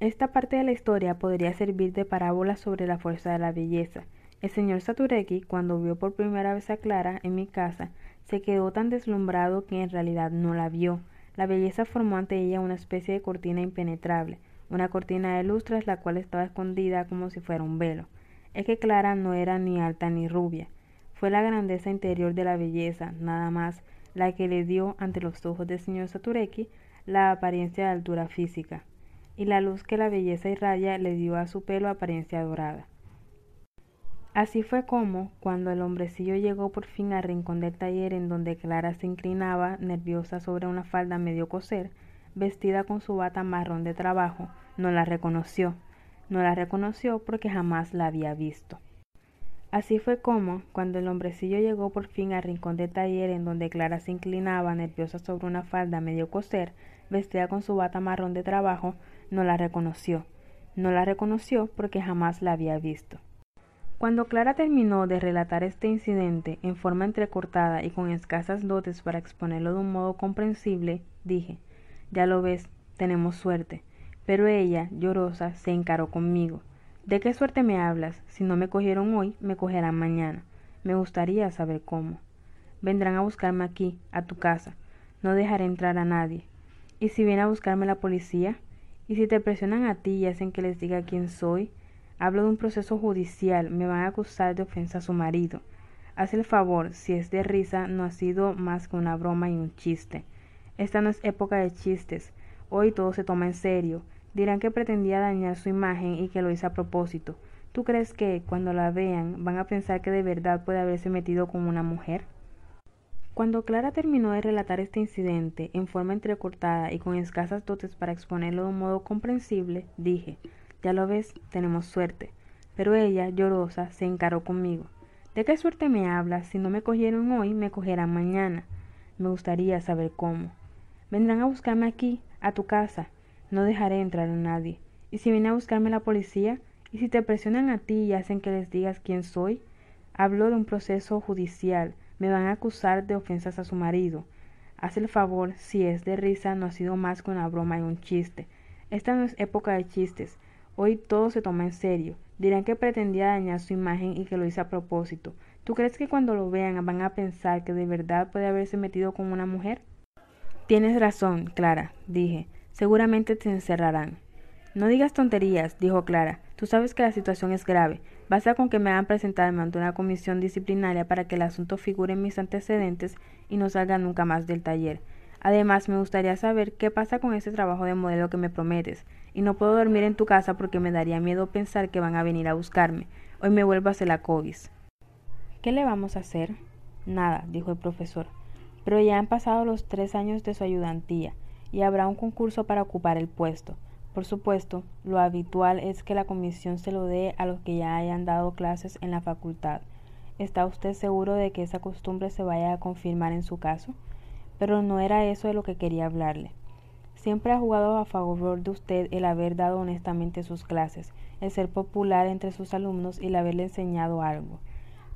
Esta parte de la historia podría servir de parábola sobre la fuerza de la belleza. El señor Satureki, cuando vio por primera vez a Clara en mi casa, se quedó tan deslumbrado que en realidad no la vio. La belleza formó ante ella una especie de cortina impenetrable, una cortina de luz tras la cual estaba escondida como si fuera un velo. Es que Clara no era ni alta ni rubia. Fue la grandeza interior de la belleza, nada más, la que le dio ante los ojos del señor Satureki la apariencia de altura física, y la luz que la belleza irradia le dio a su pelo apariencia dorada. Así fue como, cuando el hombrecillo llegó por fin al rincón del taller en donde Clara se inclinaba, nerviosa sobre una falda medio coser, vestida con su bata marrón de trabajo, no la reconoció. No la reconoció porque jamás la había visto. Así fue como, cuando el hombrecillo llegó por fin al rincón del taller en donde Clara se inclinaba nerviosa sobre una falda medio coser, vestida con su bata marrón de trabajo, no la reconoció. No la reconoció porque jamás la había visto. Cuando Clara terminó de relatar este incidente en forma entrecortada y con escasas dotes para exponerlo de un modo comprensible, dije Ya lo ves, tenemos suerte. Pero ella, llorosa, se encaró conmigo. ¿De qué suerte me hablas? Si no me cogieron hoy, me cogerán mañana. Me gustaría saber cómo. Vendrán a buscarme aquí, a tu casa. No dejaré entrar a nadie. ¿Y si viene a buscarme la policía? ¿Y si te presionan a ti y hacen que les diga quién soy? Hablo de un proceso judicial. Me van a acusar de ofensa a su marido. Haz el favor, si es de risa, no ha sido más que una broma y un chiste. Esta no es época de chistes. Hoy todo se toma en serio. Dirán que pretendía dañar su imagen y que lo hice a propósito. ¿Tú crees que, cuando la vean, van a pensar que de verdad puede haberse metido con una mujer? Cuando Clara terminó de relatar este incidente en forma entrecortada y con escasas dotes para exponerlo de un modo comprensible, dije, ya lo ves, tenemos suerte. Pero ella, llorosa, se encaró conmigo. ¿De qué suerte me hablas? Si no me cogieron hoy, me cogerán mañana. Me gustaría saber cómo. Vendrán a buscarme aquí, a tu casa, no dejaré entrar a nadie. ¿Y si viene a buscarme la policía? ¿Y si te presionan a ti y hacen que les digas quién soy? Hablo de un proceso judicial. Me van a acusar de ofensas a su marido. Haz el favor, si es de risa, no ha sido más que una broma y un chiste. Esta no es época de chistes. Hoy todo se toma en serio. Dirán que pretendía dañar su imagen y que lo hice a propósito. ¿Tú crees que cuando lo vean van a pensar que de verdad puede haberse metido con una mujer? Tienes razón, Clara, dije. Seguramente te encerrarán. No digas tonterías, dijo Clara. Tú sabes que la situación es grave. Basta con que me hagan presentarme ante una comisión disciplinaria para que el asunto figure en mis antecedentes y no salga nunca más del taller. Además, me gustaría saber qué pasa con ese trabajo de modelo que me prometes. Y no puedo dormir en tu casa porque me daría miedo pensar que van a venir a buscarme. Hoy me vuelvo a hacer la COVID. ¿Qué le vamos a hacer? Nada, dijo el profesor. Pero ya han pasado los tres años de su ayudantía y habrá un concurso para ocupar el puesto. Por supuesto, lo habitual es que la comisión se lo dé a los que ya hayan dado clases en la facultad. ¿Está usted seguro de que esa costumbre se vaya a confirmar en su caso? Pero no era eso de lo que quería hablarle. Siempre ha jugado a favor de usted el haber dado honestamente sus clases, el ser popular entre sus alumnos y el haberle enseñado algo.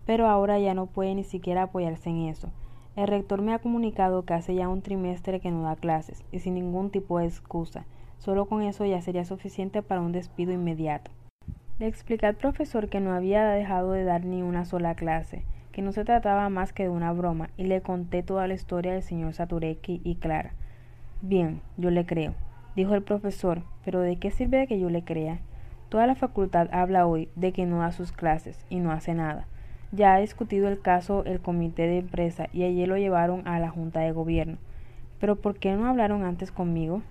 Pero ahora ya no puede ni siquiera apoyarse en eso. El rector me ha comunicado que hace ya un trimestre que no da clases y sin ningún tipo de excusa. Solo con eso ya sería suficiente para un despido inmediato. Le expliqué al profesor que no había dejado de dar ni una sola clase, que no se trataba más que de una broma, y le conté toda la historia del señor Satureki y Clara. Bien, yo le creo, dijo el profesor, pero ¿de qué sirve de que yo le crea? Toda la facultad habla hoy de que no da sus clases y no hace nada. Ya ha discutido el caso el comité de empresa y ayer lo llevaron a la Junta de Gobierno. Pero ¿por qué no hablaron antes conmigo?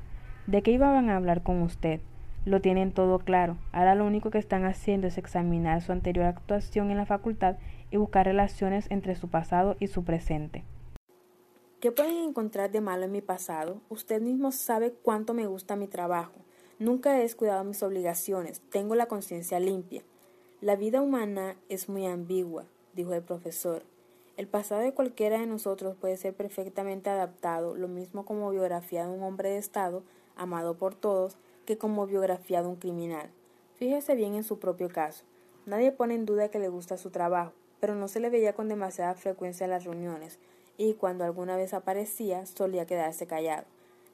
¿De qué iban a hablar con usted? Lo tienen todo claro. Ahora lo único que están haciendo es examinar su anterior actuación en la facultad y buscar relaciones entre su pasado y su presente. ¿Qué pueden encontrar de malo en mi pasado? Usted mismo sabe cuánto me gusta mi trabajo. Nunca he descuidado mis obligaciones, tengo la conciencia limpia. La vida humana es muy ambigua, dijo el profesor. El pasado de cualquiera de nosotros puede ser perfectamente adaptado, lo mismo como biografía de un hombre de Estado, amado por todos, que como biografía de un criminal. Fíjese bien en su propio caso. Nadie pone en duda que le gusta su trabajo, pero no se le veía con demasiada frecuencia en las reuniones, y cuando alguna vez aparecía solía quedarse callado.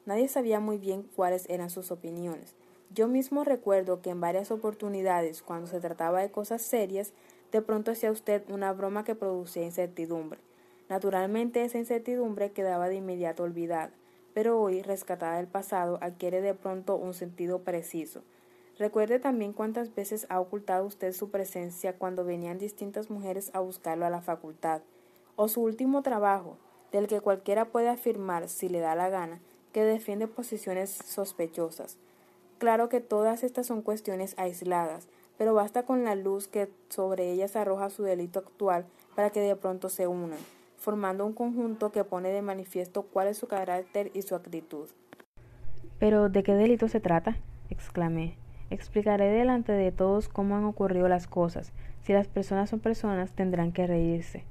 Nadie sabía muy bien cuáles eran sus opiniones. Yo mismo recuerdo que en varias oportunidades, cuando se trataba de cosas serias, de pronto hacía usted una broma que producía incertidumbre. Naturalmente esa incertidumbre quedaba de inmediato olvidada, pero hoy, rescatada del pasado, adquiere de pronto un sentido preciso. Recuerde también cuántas veces ha ocultado usted su presencia cuando venían distintas mujeres a buscarlo a la facultad, o su último trabajo, del que cualquiera puede afirmar, si le da la gana, que defiende posiciones sospechosas. Claro que todas estas son cuestiones aisladas, pero basta con la luz que sobre ellas arroja su delito actual para que de pronto se unan, formando un conjunto que pone de manifiesto cuál es su carácter y su actitud. Pero ¿de qué delito se trata? exclamé. Explicaré delante de todos cómo han ocurrido las cosas. Si las personas son personas, tendrán que reírse.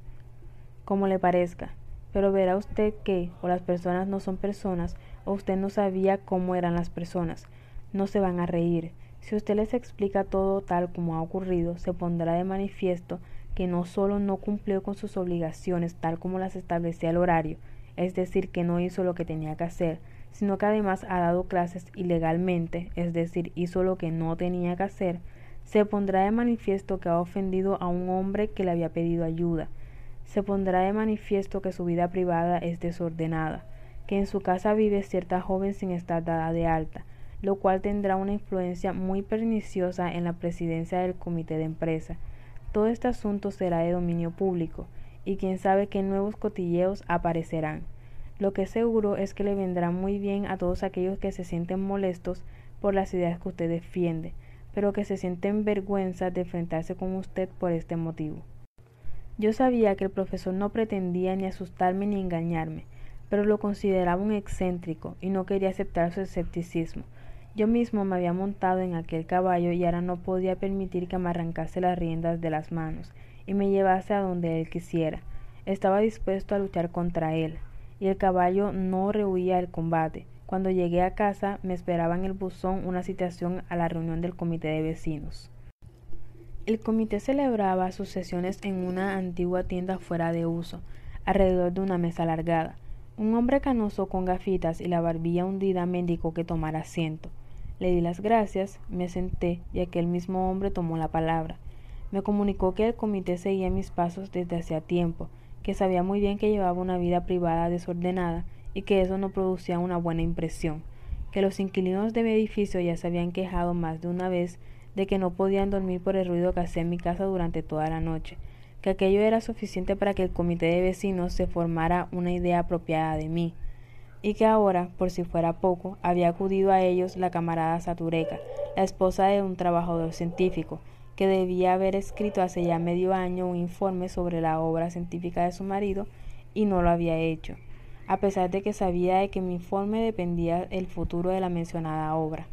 Como le parezca. Pero verá usted que o las personas no son personas o usted no sabía cómo eran las personas. No se van a reír. Si usted les explica todo tal como ha ocurrido, se pondrá de manifiesto que no solo no cumplió con sus obligaciones tal como las establecía el horario, es decir, que no hizo lo que tenía que hacer, sino que además ha dado clases ilegalmente, es decir, hizo lo que no tenía que hacer, se pondrá de manifiesto que ha ofendido a un hombre que le había pedido ayuda, se pondrá de manifiesto que su vida privada es desordenada, que en su casa vive cierta joven sin estar dada de alta, lo cual tendrá una influencia muy perniciosa en la presidencia del comité de empresa. Todo este asunto será de dominio público, y quién sabe qué nuevos cotilleos aparecerán. Lo que seguro es que le vendrá muy bien a todos aquellos que se sienten molestos por las ideas que usted defiende, pero que se sienten vergüenza de enfrentarse con usted por este motivo. Yo sabía que el profesor no pretendía ni asustarme ni engañarme, pero lo consideraba un excéntrico y no quería aceptar su escepticismo, yo mismo me había montado en aquel caballo y ahora no podía permitir que me arrancase las riendas de las manos y me llevase a donde él quisiera. Estaba dispuesto a luchar contra él, y el caballo no rehuía el combate. Cuando llegué a casa me esperaba en el buzón una citación a la reunión del comité de vecinos. El comité celebraba sus sesiones en una antigua tienda fuera de uso, alrededor de una mesa alargada. Un hombre canoso con gafitas y la barbilla hundida me indicó que tomara asiento. Le di las gracias, me senté y aquel mismo hombre tomó la palabra. Me comunicó que el comité seguía mis pasos desde hacía tiempo, que sabía muy bien que llevaba una vida privada desordenada y que eso no producía una buena impresión, que los inquilinos de mi edificio ya se habían quejado más de una vez de que no podían dormir por el ruido que hacía en mi casa durante toda la noche, que aquello era suficiente para que el comité de vecinos se formara una idea apropiada de mí, y que ahora, por si fuera poco, había acudido a ellos la camarada Satureca, la esposa de un trabajador científico, que debía haber escrito hace ya medio año un informe sobre la obra científica de su marido y no lo había hecho, a pesar de que sabía de que mi informe dependía el futuro de la mencionada obra.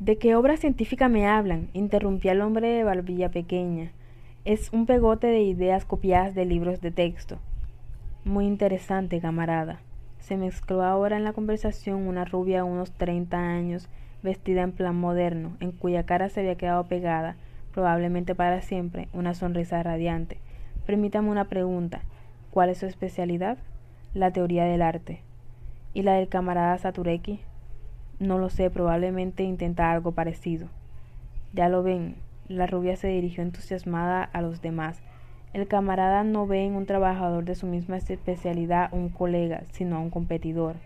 ¿De qué obra científica me hablan? interrumpía el hombre de barbilla pequeña. Es un pegote de ideas copiadas de libros de texto. Muy interesante, camarada. Se mezcló ahora en la conversación una rubia de unos treinta años, vestida en plan moderno, en cuya cara se había quedado pegada, probablemente para siempre, una sonrisa radiante. Permítame una pregunta. ¿Cuál es su especialidad? La teoría del arte. ¿Y la del camarada Satureki? No lo sé, probablemente intenta algo parecido. Ya lo ven, la rubia se dirigió entusiasmada a los demás. El camarada no ve en un trabajador de su misma especialidad un colega, sino a un competidor.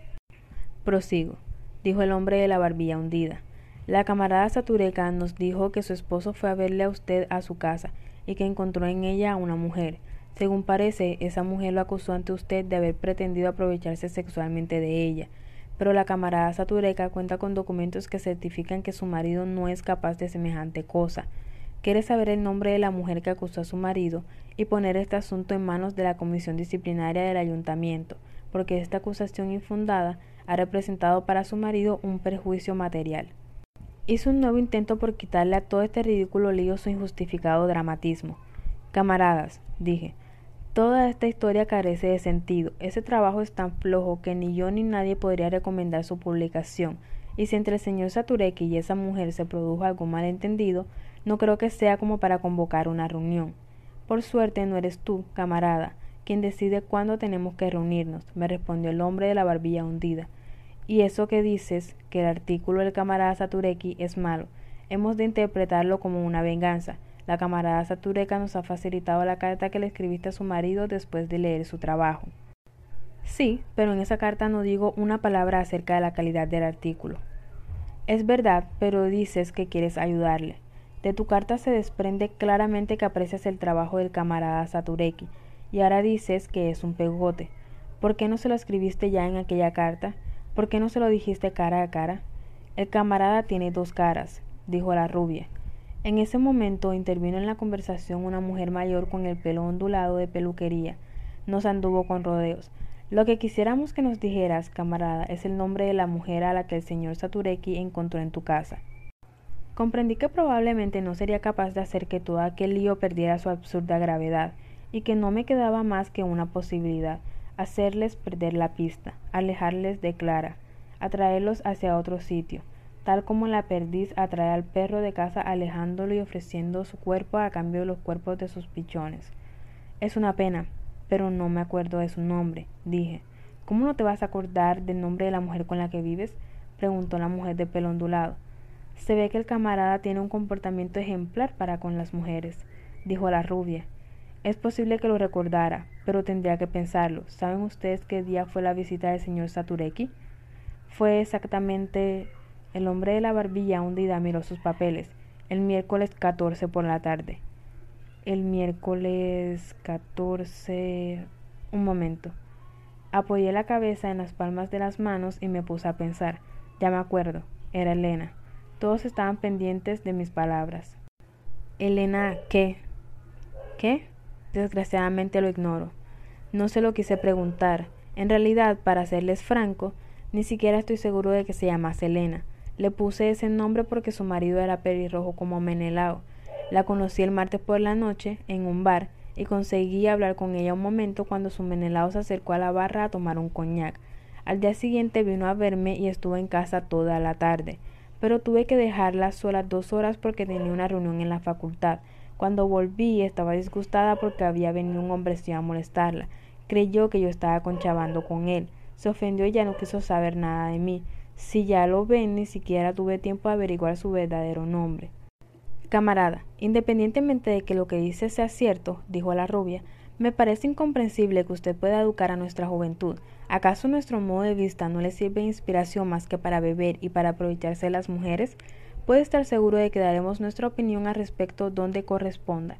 Prosigo, dijo el hombre de la barbilla hundida. La camarada Satureca nos dijo que su esposo fue a verle a usted a su casa y que encontró en ella a una mujer. Según parece, esa mujer lo acusó ante usted de haber pretendido aprovecharse sexualmente de ella. Pero la camarada Satureca cuenta con documentos que certifican que su marido no es capaz de semejante cosa quiere saber el nombre de la mujer que acusó a su marido y poner este asunto en manos de la comisión disciplinaria del ayuntamiento, porque esta acusación infundada ha representado para su marido un perjuicio material. Hizo un nuevo intento por quitarle a todo este ridículo lío su injustificado dramatismo. Camaradas, dije, toda esta historia carece de sentido. Ese trabajo es tan flojo que ni yo ni nadie podría recomendar su publicación. Y si entre el señor Satureki y esa mujer se produjo algún malentendido, no creo que sea como para convocar una reunión. Por suerte no eres tú, camarada, quien decide cuándo tenemos que reunirnos, me respondió el hombre de la barbilla hundida. Y eso que dices, que el artículo del camarada Satureki es malo, hemos de interpretarlo como una venganza. La camarada Satureka nos ha facilitado la carta que le escribiste a su marido después de leer su trabajo. Sí, pero en esa carta no digo una palabra acerca de la calidad del artículo. Es verdad, pero dices que quieres ayudarle. De tu carta se desprende claramente que aprecias el trabajo del camarada Satureki, y ahora dices que es un pegote. ¿Por qué no se lo escribiste ya en aquella carta? ¿Por qué no se lo dijiste cara a cara? El camarada tiene dos caras, dijo la rubia. En ese momento intervino en la conversación una mujer mayor con el pelo ondulado de peluquería. Nos anduvo con rodeos. Lo que quisiéramos que nos dijeras, camarada, es el nombre de la mujer a la que el señor Satureki encontró en tu casa. Comprendí que probablemente no sería capaz de hacer que todo aquel lío perdiera su absurda gravedad, y que no me quedaba más que una posibilidad, hacerles perder la pista, alejarles de Clara, atraerlos hacia otro sitio, tal como la perdiz atrae al perro de casa alejándolo y ofreciendo su cuerpo a cambio de los cuerpos de sus pichones. Es una pena, pero no me acuerdo de su nombre, dije. ¿Cómo no te vas a acordar del nombre de la mujer con la que vives? preguntó la mujer de pelo ondulado. Se ve que el camarada tiene un comportamiento ejemplar para con las mujeres, dijo la rubia, es posible que lo recordara, pero tendría que pensarlo. ¿Saben ustedes qué día fue la visita del señor Satureki? Fue exactamente el hombre de la barbilla hundida miró sus papeles. El miércoles 14 por la tarde. El miércoles 14... Un momento. Apoyé la cabeza en las palmas de las manos y me puse a pensar. Ya me acuerdo. Era Elena. Todos estaban pendientes de mis palabras. Elena, ¿qué? ¿Qué? Desgraciadamente lo ignoro. No se lo quise preguntar. En realidad, para serles franco, ni siquiera estoy seguro de que se llamase Elena. Le puse ese nombre porque su marido era pelirrojo como Menelao. La conocí el martes por la noche en un bar y conseguí hablar con ella un momento cuando su Menelao se acercó a la barra a tomar un coñac. Al día siguiente vino a verme y estuvo en casa toda la tarde, pero tuve que dejarla sola dos horas porque tenía una reunión en la facultad. Cuando volví estaba disgustada porque había venido un hombrecillo a molestarla. Creyó que yo estaba conchabando con él. Se ofendió y ya no quiso saber nada de mí. Si ya lo ven, ni siquiera tuve tiempo de averiguar su verdadero nombre. Camarada, independientemente de que lo que dice sea cierto, dijo la rubia, me parece incomprensible que usted pueda educar a nuestra juventud. ¿Acaso nuestro modo de vista no le sirve de inspiración más que para beber y para aprovecharse de las mujeres? Puede estar seguro de que daremos nuestra opinión al respecto donde corresponda.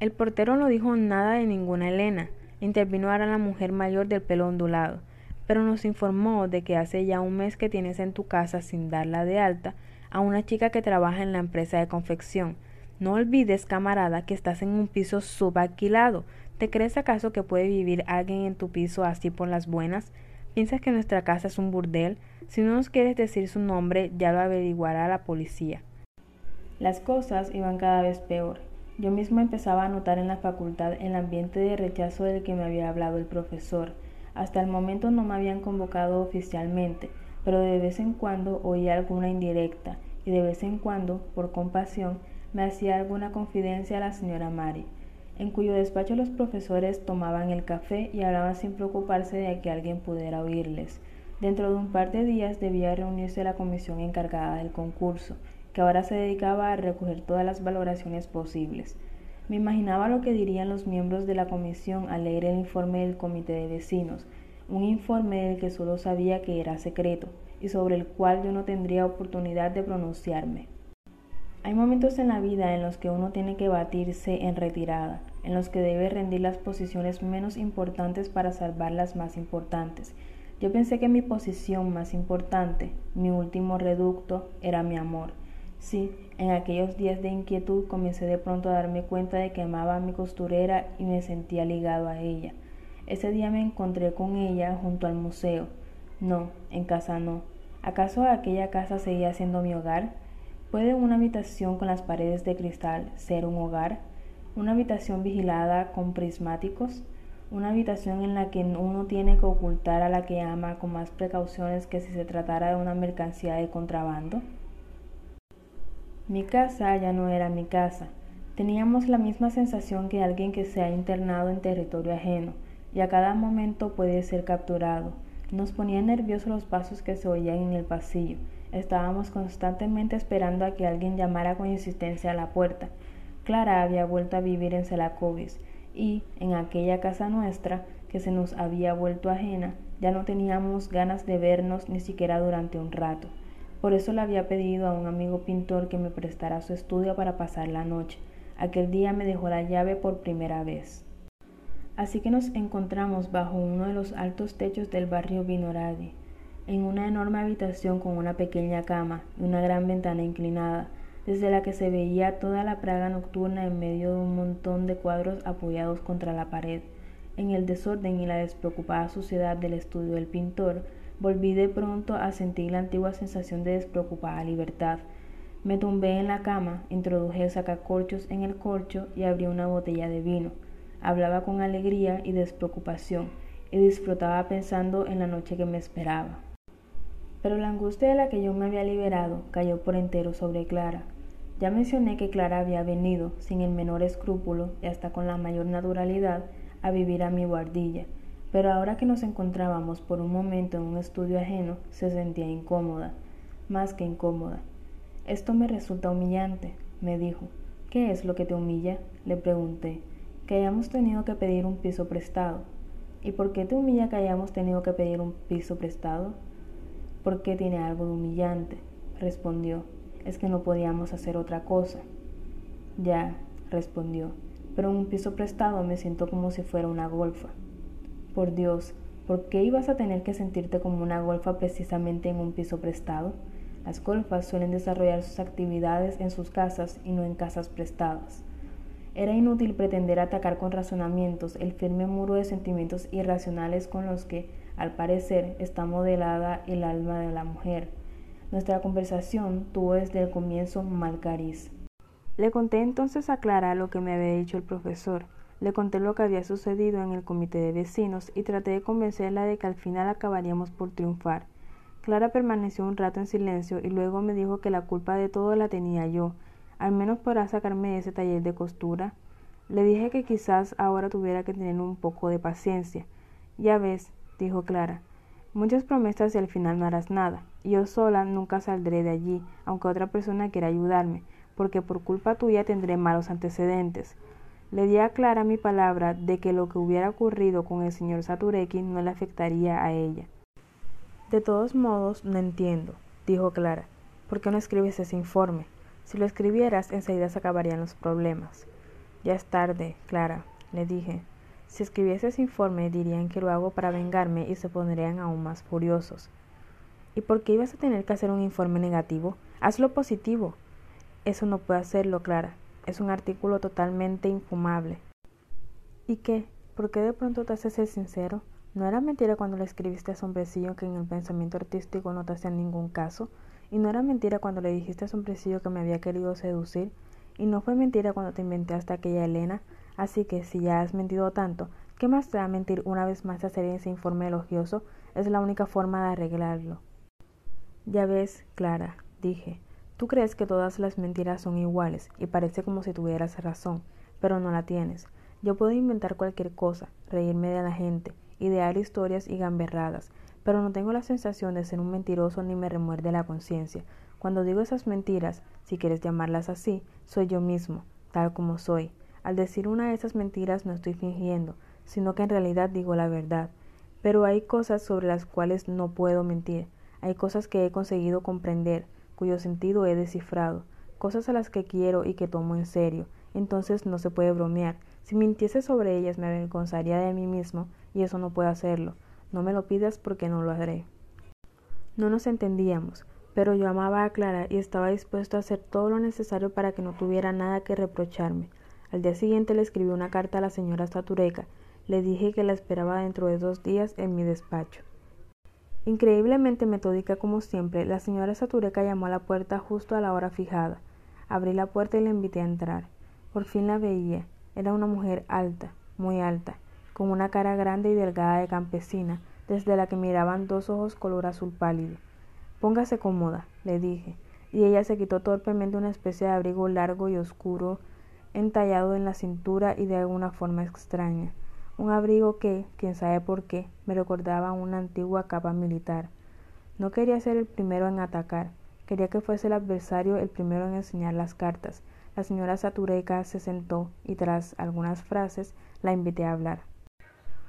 El portero no dijo nada de ninguna Elena, intervino ahora la mujer mayor del pelo ondulado, pero nos informó de que hace ya un mes que tienes en tu casa sin darla de alta a una chica que trabaja en la empresa de confección. No olvides, camarada, que estás en un piso subalquilado. ¿Te crees acaso que puede vivir alguien en tu piso así por las buenas? ¿Piensas que nuestra casa es un burdel? Si no nos quieres decir su nombre, ya lo averiguará la policía. Las cosas iban cada vez peor. Yo mismo empezaba a notar en la facultad el ambiente de rechazo del que me había hablado el profesor. Hasta el momento no me habían convocado oficialmente, pero de vez en cuando oía alguna indirecta y de vez en cuando, por compasión, me hacía alguna confidencia a la señora Mari, en cuyo despacho los profesores tomaban el café y hablaban sin preocuparse de que alguien pudiera oírles. Dentro de un par de días debía reunirse la comisión encargada del concurso, que ahora se dedicaba a recoger todas las valoraciones posibles. Me imaginaba lo que dirían los miembros de la comisión al leer el informe del comité de vecinos, un informe del que solo sabía que era secreto y sobre el cual yo no tendría oportunidad de pronunciarme. Hay momentos en la vida en los que uno tiene que batirse en retirada, en los que debe rendir las posiciones menos importantes para salvar las más importantes, yo pensé que mi posición más importante, mi último reducto, era mi amor. Sí, en aquellos días de inquietud comencé de pronto a darme cuenta de que amaba a mi costurera y me sentía ligado a ella. Ese día me encontré con ella junto al museo. No, en casa no. ¿Acaso aquella casa seguía siendo mi hogar? ¿Puede una habitación con las paredes de cristal ser un hogar? ¿Una habitación vigilada con prismáticos? ¿Una habitación en la que uno tiene que ocultar a la que ama con más precauciones que si se tratara de una mercancía de contrabando? Mi casa ya no era mi casa. Teníamos la misma sensación que alguien que se ha internado en territorio ajeno y a cada momento puede ser capturado. Nos ponían nerviosos los pasos que se oían en el pasillo Estábamos constantemente esperando a que alguien llamara con insistencia a la puerta. Clara había vuelto a vivir en Celacovis y, en aquella casa nuestra, que se nos había vuelto ajena, ya no teníamos ganas de vernos ni siquiera durante un rato. Por eso le había pedido a un amigo pintor que me prestara su estudio para pasar la noche. Aquel día me dejó la llave por primera vez. Así que nos encontramos bajo uno de los altos techos del barrio Vinoradi en una enorme habitación con una pequeña cama y una gran ventana inclinada, desde la que se veía toda la praga nocturna en medio de un montón de cuadros apoyados contra la pared. En el desorden y la despreocupada suciedad del estudio del pintor, volví de pronto a sentir la antigua sensación de despreocupada libertad. Me tumbé en la cama, introduje el sacacorchos en el corcho y abrí una botella de vino. Hablaba con alegría y despreocupación, y disfrutaba pensando en la noche que me esperaba. Pero la angustia de la que yo me había liberado cayó por entero sobre Clara. Ya mencioné que Clara había venido, sin el menor escrúpulo y hasta con la mayor naturalidad, a vivir a mi guardilla, pero ahora que nos encontrábamos por un momento en un estudio ajeno, se sentía incómoda, más que incómoda. Esto me resulta humillante, me dijo. ¿Qué es lo que te humilla? le pregunté. Que hayamos tenido que pedir un piso prestado. ¿Y por qué te humilla que hayamos tenido que pedir un piso prestado? ¿Por qué tiene algo de humillante? respondió. Es que no podíamos hacer otra cosa. Ya, respondió, pero en un piso prestado me siento como si fuera una golfa. Por Dios, ¿por qué ibas a tener que sentirte como una golfa precisamente en un piso prestado? Las golfas suelen desarrollar sus actividades en sus casas y no en casas prestadas. Era inútil pretender atacar con razonamientos el firme muro de sentimientos irracionales con los que al parecer está modelada el alma de la mujer. Nuestra conversación tuvo desde el comienzo mal cariz. Le conté entonces a Clara lo que me había dicho el profesor. Le conté lo que había sucedido en el comité de vecinos y traté de convencerla de que al final acabaríamos por triunfar. Clara permaneció un rato en silencio y luego me dijo que la culpa de todo la tenía yo. Al menos podrá sacarme de ese taller de costura. Le dije que quizás ahora tuviera que tener un poco de paciencia. Ya ves, dijo Clara. Muchas promesas y al final no harás nada. Yo sola nunca saldré de allí, aunque otra persona quiera ayudarme, porque por culpa tuya tendré malos antecedentes. Le di a Clara mi palabra de que lo que hubiera ocurrido con el señor Satureki no le afectaría a ella. De todos modos, no entiendo, dijo Clara. ¿Por qué no escribes ese informe? Si lo escribieras, enseguida se acabarían los problemas. Ya es tarde, Clara, le dije. Si escribiese ese informe dirían que lo hago para vengarme y se pondrían aún más furiosos. ¿Y por qué ibas a tener que hacer un informe negativo? Hazlo positivo. Eso no puede hacerlo, Clara. Es un artículo totalmente infumable. ¿Y qué? ¿Por qué de pronto te haces ser sincero? ¿No era mentira cuando le escribiste a Sombrecillo que en el pensamiento artístico no te hacía ningún caso? ¿Y no era mentira cuando le dijiste a Sombrecillo que me había querido seducir? ¿Y no fue mentira cuando te inventé hasta aquella Elena? Así que si ya has mentido tanto, ¿qué más te va a mentir una vez más hacer ese informe elogioso? Es la única forma de arreglarlo. Ya ves, Clara, dije, tú crees que todas las mentiras son iguales y parece como si tuvieras razón, pero no la tienes. Yo puedo inventar cualquier cosa, reírme de la gente, idear historias y gamberradas, pero no tengo la sensación de ser un mentiroso ni me remuerde la conciencia. Cuando digo esas mentiras, si quieres llamarlas así, soy yo mismo, tal como soy, al decir una de esas mentiras no estoy fingiendo, sino que en realidad digo la verdad. Pero hay cosas sobre las cuales no puedo mentir, hay cosas que he conseguido comprender, cuyo sentido he descifrado, cosas a las que quiero y que tomo en serio, entonces no se puede bromear. Si mintiese sobre ellas me avergonzaría de mí mismo, y eso no puedo hacerlo. No me lo pidas porque no lo haré. No nos entendíamos, pero yo amaba a Clara y estaba dispuesto a hacer todo lo necesario para que no tuviera nada que reprocharme. Al día siguiente le escribí una carta a la señora Statureca. Le dije que la esperaba dentro de dos días en mi despacho. Increíblemente metódica como siempre, la señora Satureca llamó a la puerta justo a la hora fijada. Abrí la puerta y la invité a entrar. Por fin la veía. Era una mujer alta, muy alta, con una cara grande y delgada de campesina, desde la que miraban dos ojos color azul pálido. Póngase cómoda, le dije, y ella se quitó torpemente una especie de abrigo largo y oscuro, entallado en la cintura y de alguna forma extraña un abrigo que, quién sabe por qué, me recordaba una antigua capa militar. No quería ser el primero en atacar, quería que fuese el adversario el primero en enseñar las cartas. La señora Satureca se sentó y tras algunas frases la invité a hablar.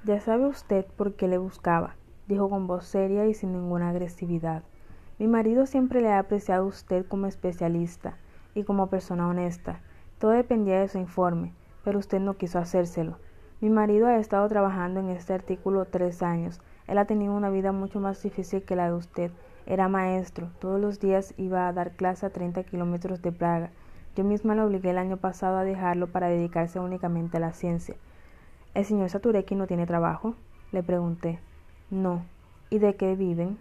Ya sabe usted por qué le buscaba, dijo con voz seria y sin ninguna agresividad. Mi marido siempre le ha apreciado a usted como especialista y como persona honesta. Todo dependía de su informe, pero usted no quiso hacérselo. Mi marido ha estado trabajando en este artículo tres años. Él ha tenido una vida mucho más difícil que la de usted. Era maestro. Todos los días iba a dar clase a 30 kilómetros de Praga. Yo misma lo obligué el año pasado a dejarlo para dedicarse únicamente a la ciencia. ¿El señor Satureki no tiene trabajo? Le pregunté. No. ¿Y de qué viven?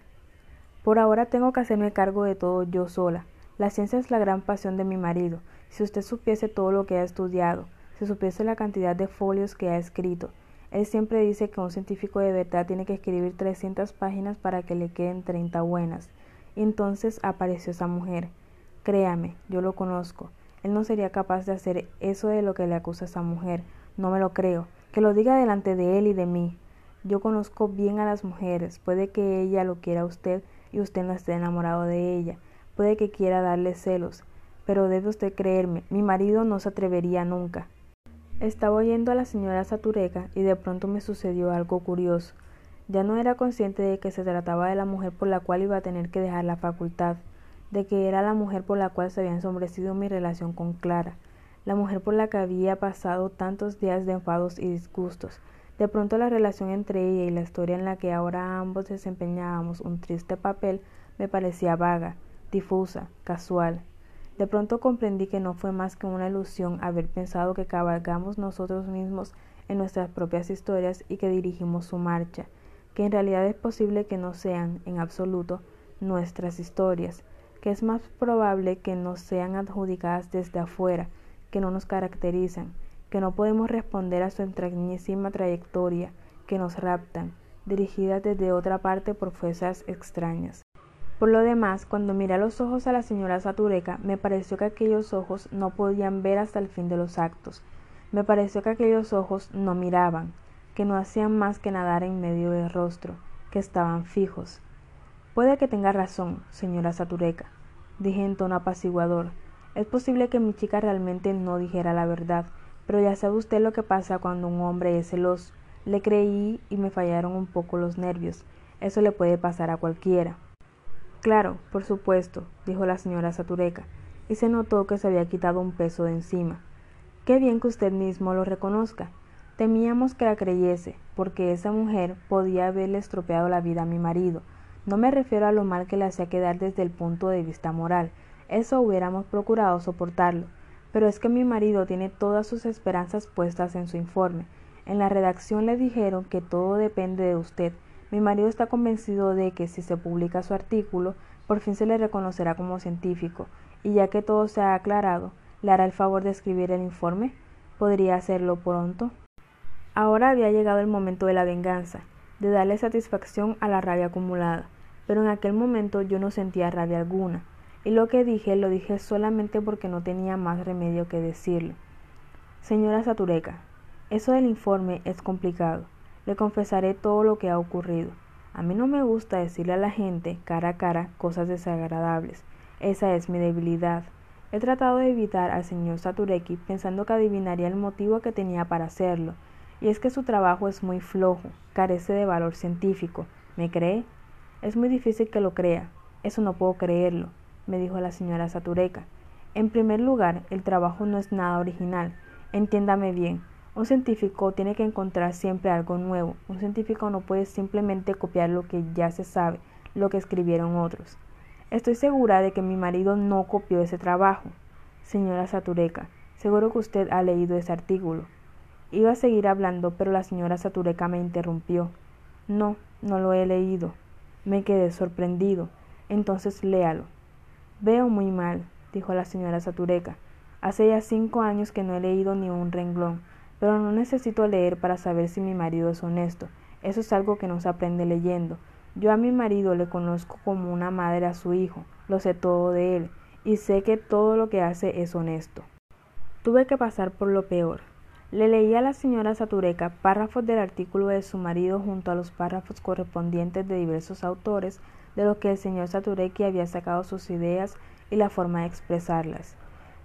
Por ahora tengo que hacerme cargo de todo yo sola. La ciencia es la gran pasión de mi marido. Si usted supiese todo lo que ha estudiado, si supiese la cantidad de folios que ha escrito. Él siempre dice que un científico de verdad tiene que escribir 300 páginas para que le queden 30 buenas. Y entonces apareció esa mujer. Créame, yo lo conozco. Él no sería capaz de hacer eso de lo que le acusa esa mujer. No me lo creo. Que lo diga delante de él y de mí. Yo conozco bien a las mujeres. Puede que ella lo quiera a usted y usted no esté enamorado de ella. Puede que quiera darle celos. Pero debe usted creerme, mi marido no se atrevería nunca. Estaba oyendo a la señora Satureca y de pronto me sucedió algo curioso. Ya no era consciente de que se trataba de la mujer por la cual iba a tener que dejar la facultad, de que era la mujer por la cual se había ensombrecido mi relación con Clara, la mujer por la que había pasado tantos días de enfados y disgustos. De pronto la relación entre ella y la historia en la que ahora ambos desempeñábamos un triste papel me parecía vaga, difusa, casual. De pronto comprendí que no fue más que una ilusión haber pensado que cabalgamos nosotros mismos en nuestras propias historias y que dirigimos su marcha, que en realidad es posible que no sean, en absoluto, nuestras historias, que es más probable que no sean adjudicadas desde afuera, que no nos caracterizan, que no podemos responder a su entrañísima trayectoria, que nos raptan, dirigidas desde otra parte por fuerzas extrañas. Por lo demás, cuando miré a los ojos a la señora Satureca, me pareció que aquellos ojos no podían ver hasta el fin de los actos. Me pareció que aquellos ojos no miraban, que no hacían más que nadar en medio del rostro, que estaban fijos. Puede que tenga razón, señora Satureca, dije en tono apaciguador. Es posible que mi chica realmente no dijera la verdad, pero ya sabe usted lo que pasa cuando un hombre es celoso. Le creí y me fallaron un poco los nervios. Eso le puede pasar a cualquiera. Claro, por supuesto, dijo la señora Satureca, y se notó que se había quitado un peso de encima. Qué bien que usted mismo lo reconozca. Temíamos que la creyese, porque esa mujer podía haberle estropeado la vida a mi marido. No me refiero a lo mal que le hacía quedar desde el punto de vista moral. Eso hubiéramos procurado soportarlo. Pero es que mi marido tiene todas sus esperanzas puestas en su informe. En la redacción le dijeron que todo depende de usted, mi marido está convencido de que si se publica su artículo, por fin se le reconocerá como científico, y ya que todo se ha aclarado, ¿le hará el favor de escribir el informe? ¿Podría hacerlo pronto? Ahora había llegado el momento de la venganza, de darle satisfacción a la rabia acumulada, pero en aquel momento yo no sentía rabia alguna, y lo que dije lo dije solamente porque no tenía más remedio que decirlo. Señora Satureca, eso del informe es complicado. Le confesaré todo lo que ha ocurrido. A mí no me gusta decirle a la gente cara a cara cosas desagradables. Esa es mi debilidad. He tratado de evitar al señor Satureki pensando que adivinaría el motivo que tenía para hacerlo, y es que su trabajo es muy flojo, carece de valor científico. ¿Me cree? Es muy difícil que lo crea. Eso no puedo creerlo, me dijo la señora Satureka. En primer lugar, el trabajo no es nada original. Entiéndame bien, un científico tiene que encontrar siempre algo nuevo. Un científico no puede simplemente copiar lo que ya se sabe, lo que escribieron otros. Estoy segura de que mi marido no copió ese trabajo. Señora Satureca, seguro que usted ha leído ese artículo. Iba a seguir hablando, pero la señora Satureca me interrumpió. No, no lo he leído. Me quedé sorprendido. Entonces léalo. Veo muy mal, dijo la señora Satureca. Hace ya cinco años que no he leído ni un renglón, pero no necesito leer para saber si mi marido es honesto. Eso es algo que no se aprende leyendo. Yo a mi marido le conozco como una madre a su hijo, lo sé todo de él, y sé que todo lo que hace es honesto. Tuve que pasar por lo peor. Le leí a la señora Satureca párrafos del artículo de su marido junto a los párrafos correspondientes de diversos autores de los que el señor Saturecki había sacado sus ideas y la forma de expresarlas.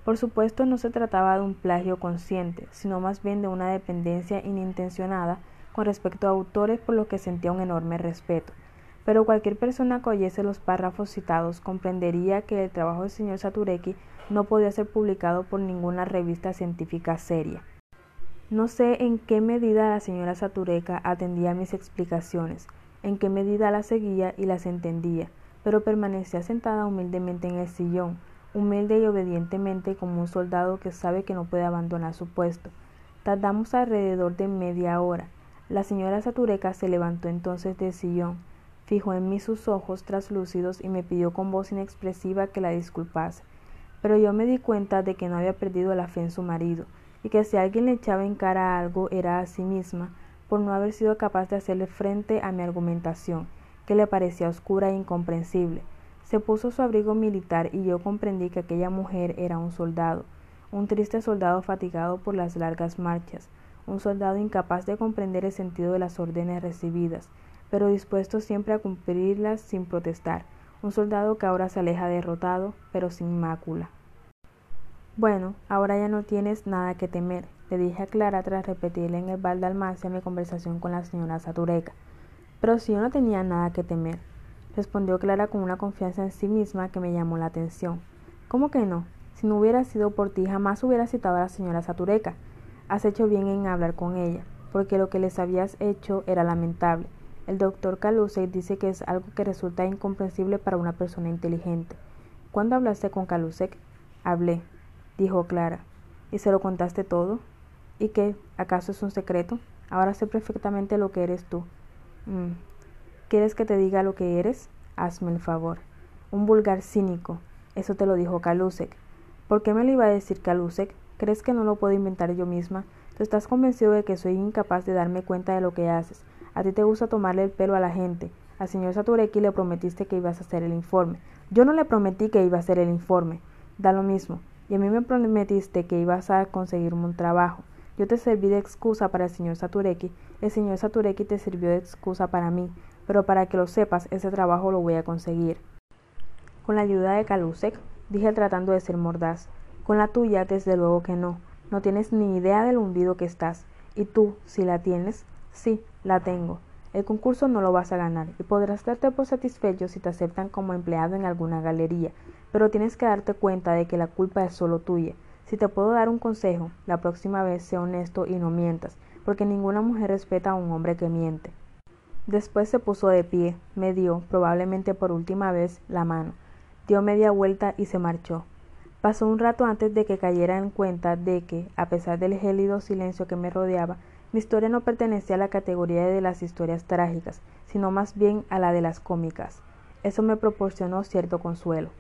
Por supuesto no se trataba de un plagio consciente, sino más bien de una dependencia inintencionada con respecto a autores por los que sentía un enorme respeto. Pero cualquier persona que oyese los párrafos citados comprendería que el trabajo del señor Saturecki no podía ser publicado por ninguna revista científica seria. No sé en qué medida la señora Satureca atendía mis explicaciones, en qué medida las seguía y las entendía, pero permanecía sentada humildemente en el sillón, humilde y obedientemente como un soldado que sabe que no puede abandonar su puesto. Tardamos alrededor de media hora. La señora Satureca se levantó entonces del sillón, fijó en mí sus ojos traslúcidos y me pidió con voz inexpresiva que la disculpase. Pero yo me di cuenta de que no había perdido la fe en su marido, y que si alguien le echaba en cara algo era a sí misma, por no haber sido capaz de hacerle frente a mi argumentación, que le parecía oscura e incomprensible. Se puso su abrigo militar y yo comprendí que aquella mujer era un soldado, un triste soldado fatigado por las largas marchas, un soldado incapaz de comprender el sentido de las órdenes recibidas, pero dispuesto siempre a cumplirlas sin protestar, un soldado que ahora se aleja derrotado, pero sin mácula. Bueno, ahora ya no tienes nada que temer, le dije a Clara tras repetirle en el bal de mi conversación con la señora Satureca. Pero si yo no tenía nada que temer, respondió Clara con una confianza en sí misma que me llamó la atención. ¿Cómo que no? Si no hubiera sido por ti, jamás hubiera citado a la señora Satureca. Has hecho bien en hablar con ella, porque lo que les habías hecho era lamentable. El doctor Calusek dice que es algo que resulta incomprensible para una persona inteligente. ¿Cuándo hablaste con Calusek? Hablé, dijo Clara. ¿Y se lo contaste todo? ¿Y qué? ¿Acaso es un secreto? Ahora sé perfectamente lo que eres tú. Mm. ¿Quieres que te diga lo que eres? Hazme el favor. Un vulgar cínico. Eso te lo dijo Kalusek. ¿Por qué me lo iba a decir Kalusek? ¿Crees que no lo puedo inventar yo misma? Tú estás convencido de que soy incapaz de darme cuenta de lo que haces. A ti te gusta tomarle el pelo a la gente. Al señor Satureki le prometiste que ibas a hacer el informe. Yo no le prometí que iba a hacer el informe. Da lo mismo. Y a mí me prometiste que ibas a conseguirme un trabajo. Yo te serví de excusa para el señor Satureki, el señor Satureki te sirvió de excusa para mí, pero para que lo sepas, ese trabajo lo voy a conseguir. Con la ayuda de Kalusek, dije tratando de ser mordaz. Con la tuya, desde luego que no. No tienes ni idea del hundido que estás. Y tú, si la tienes, sí, la tengo. El concurso no lo vas a ganar y podrás darte por satisfecho si te aceptan como empleado en alguna galería, pero tienes que darte cuenta de que la culpa es solo tuya. Si te puedo dar un consejo, la próxima vez sé honesto y no mientas, porque ninguna mujer respeta a un hombre que miente. Después se puso de pie, me dio, probablemente por última vez, la mano, dio media vuelta y se marchó. Pasó un rato antes de que cayera en cuenta de que, a pesar del gélido silencio que me rodeaba, mi historia no pertenecía a la categoría de las historias trágicas, sino más bien a la de las cómicas. Eso me proporcionó cierto consuelo.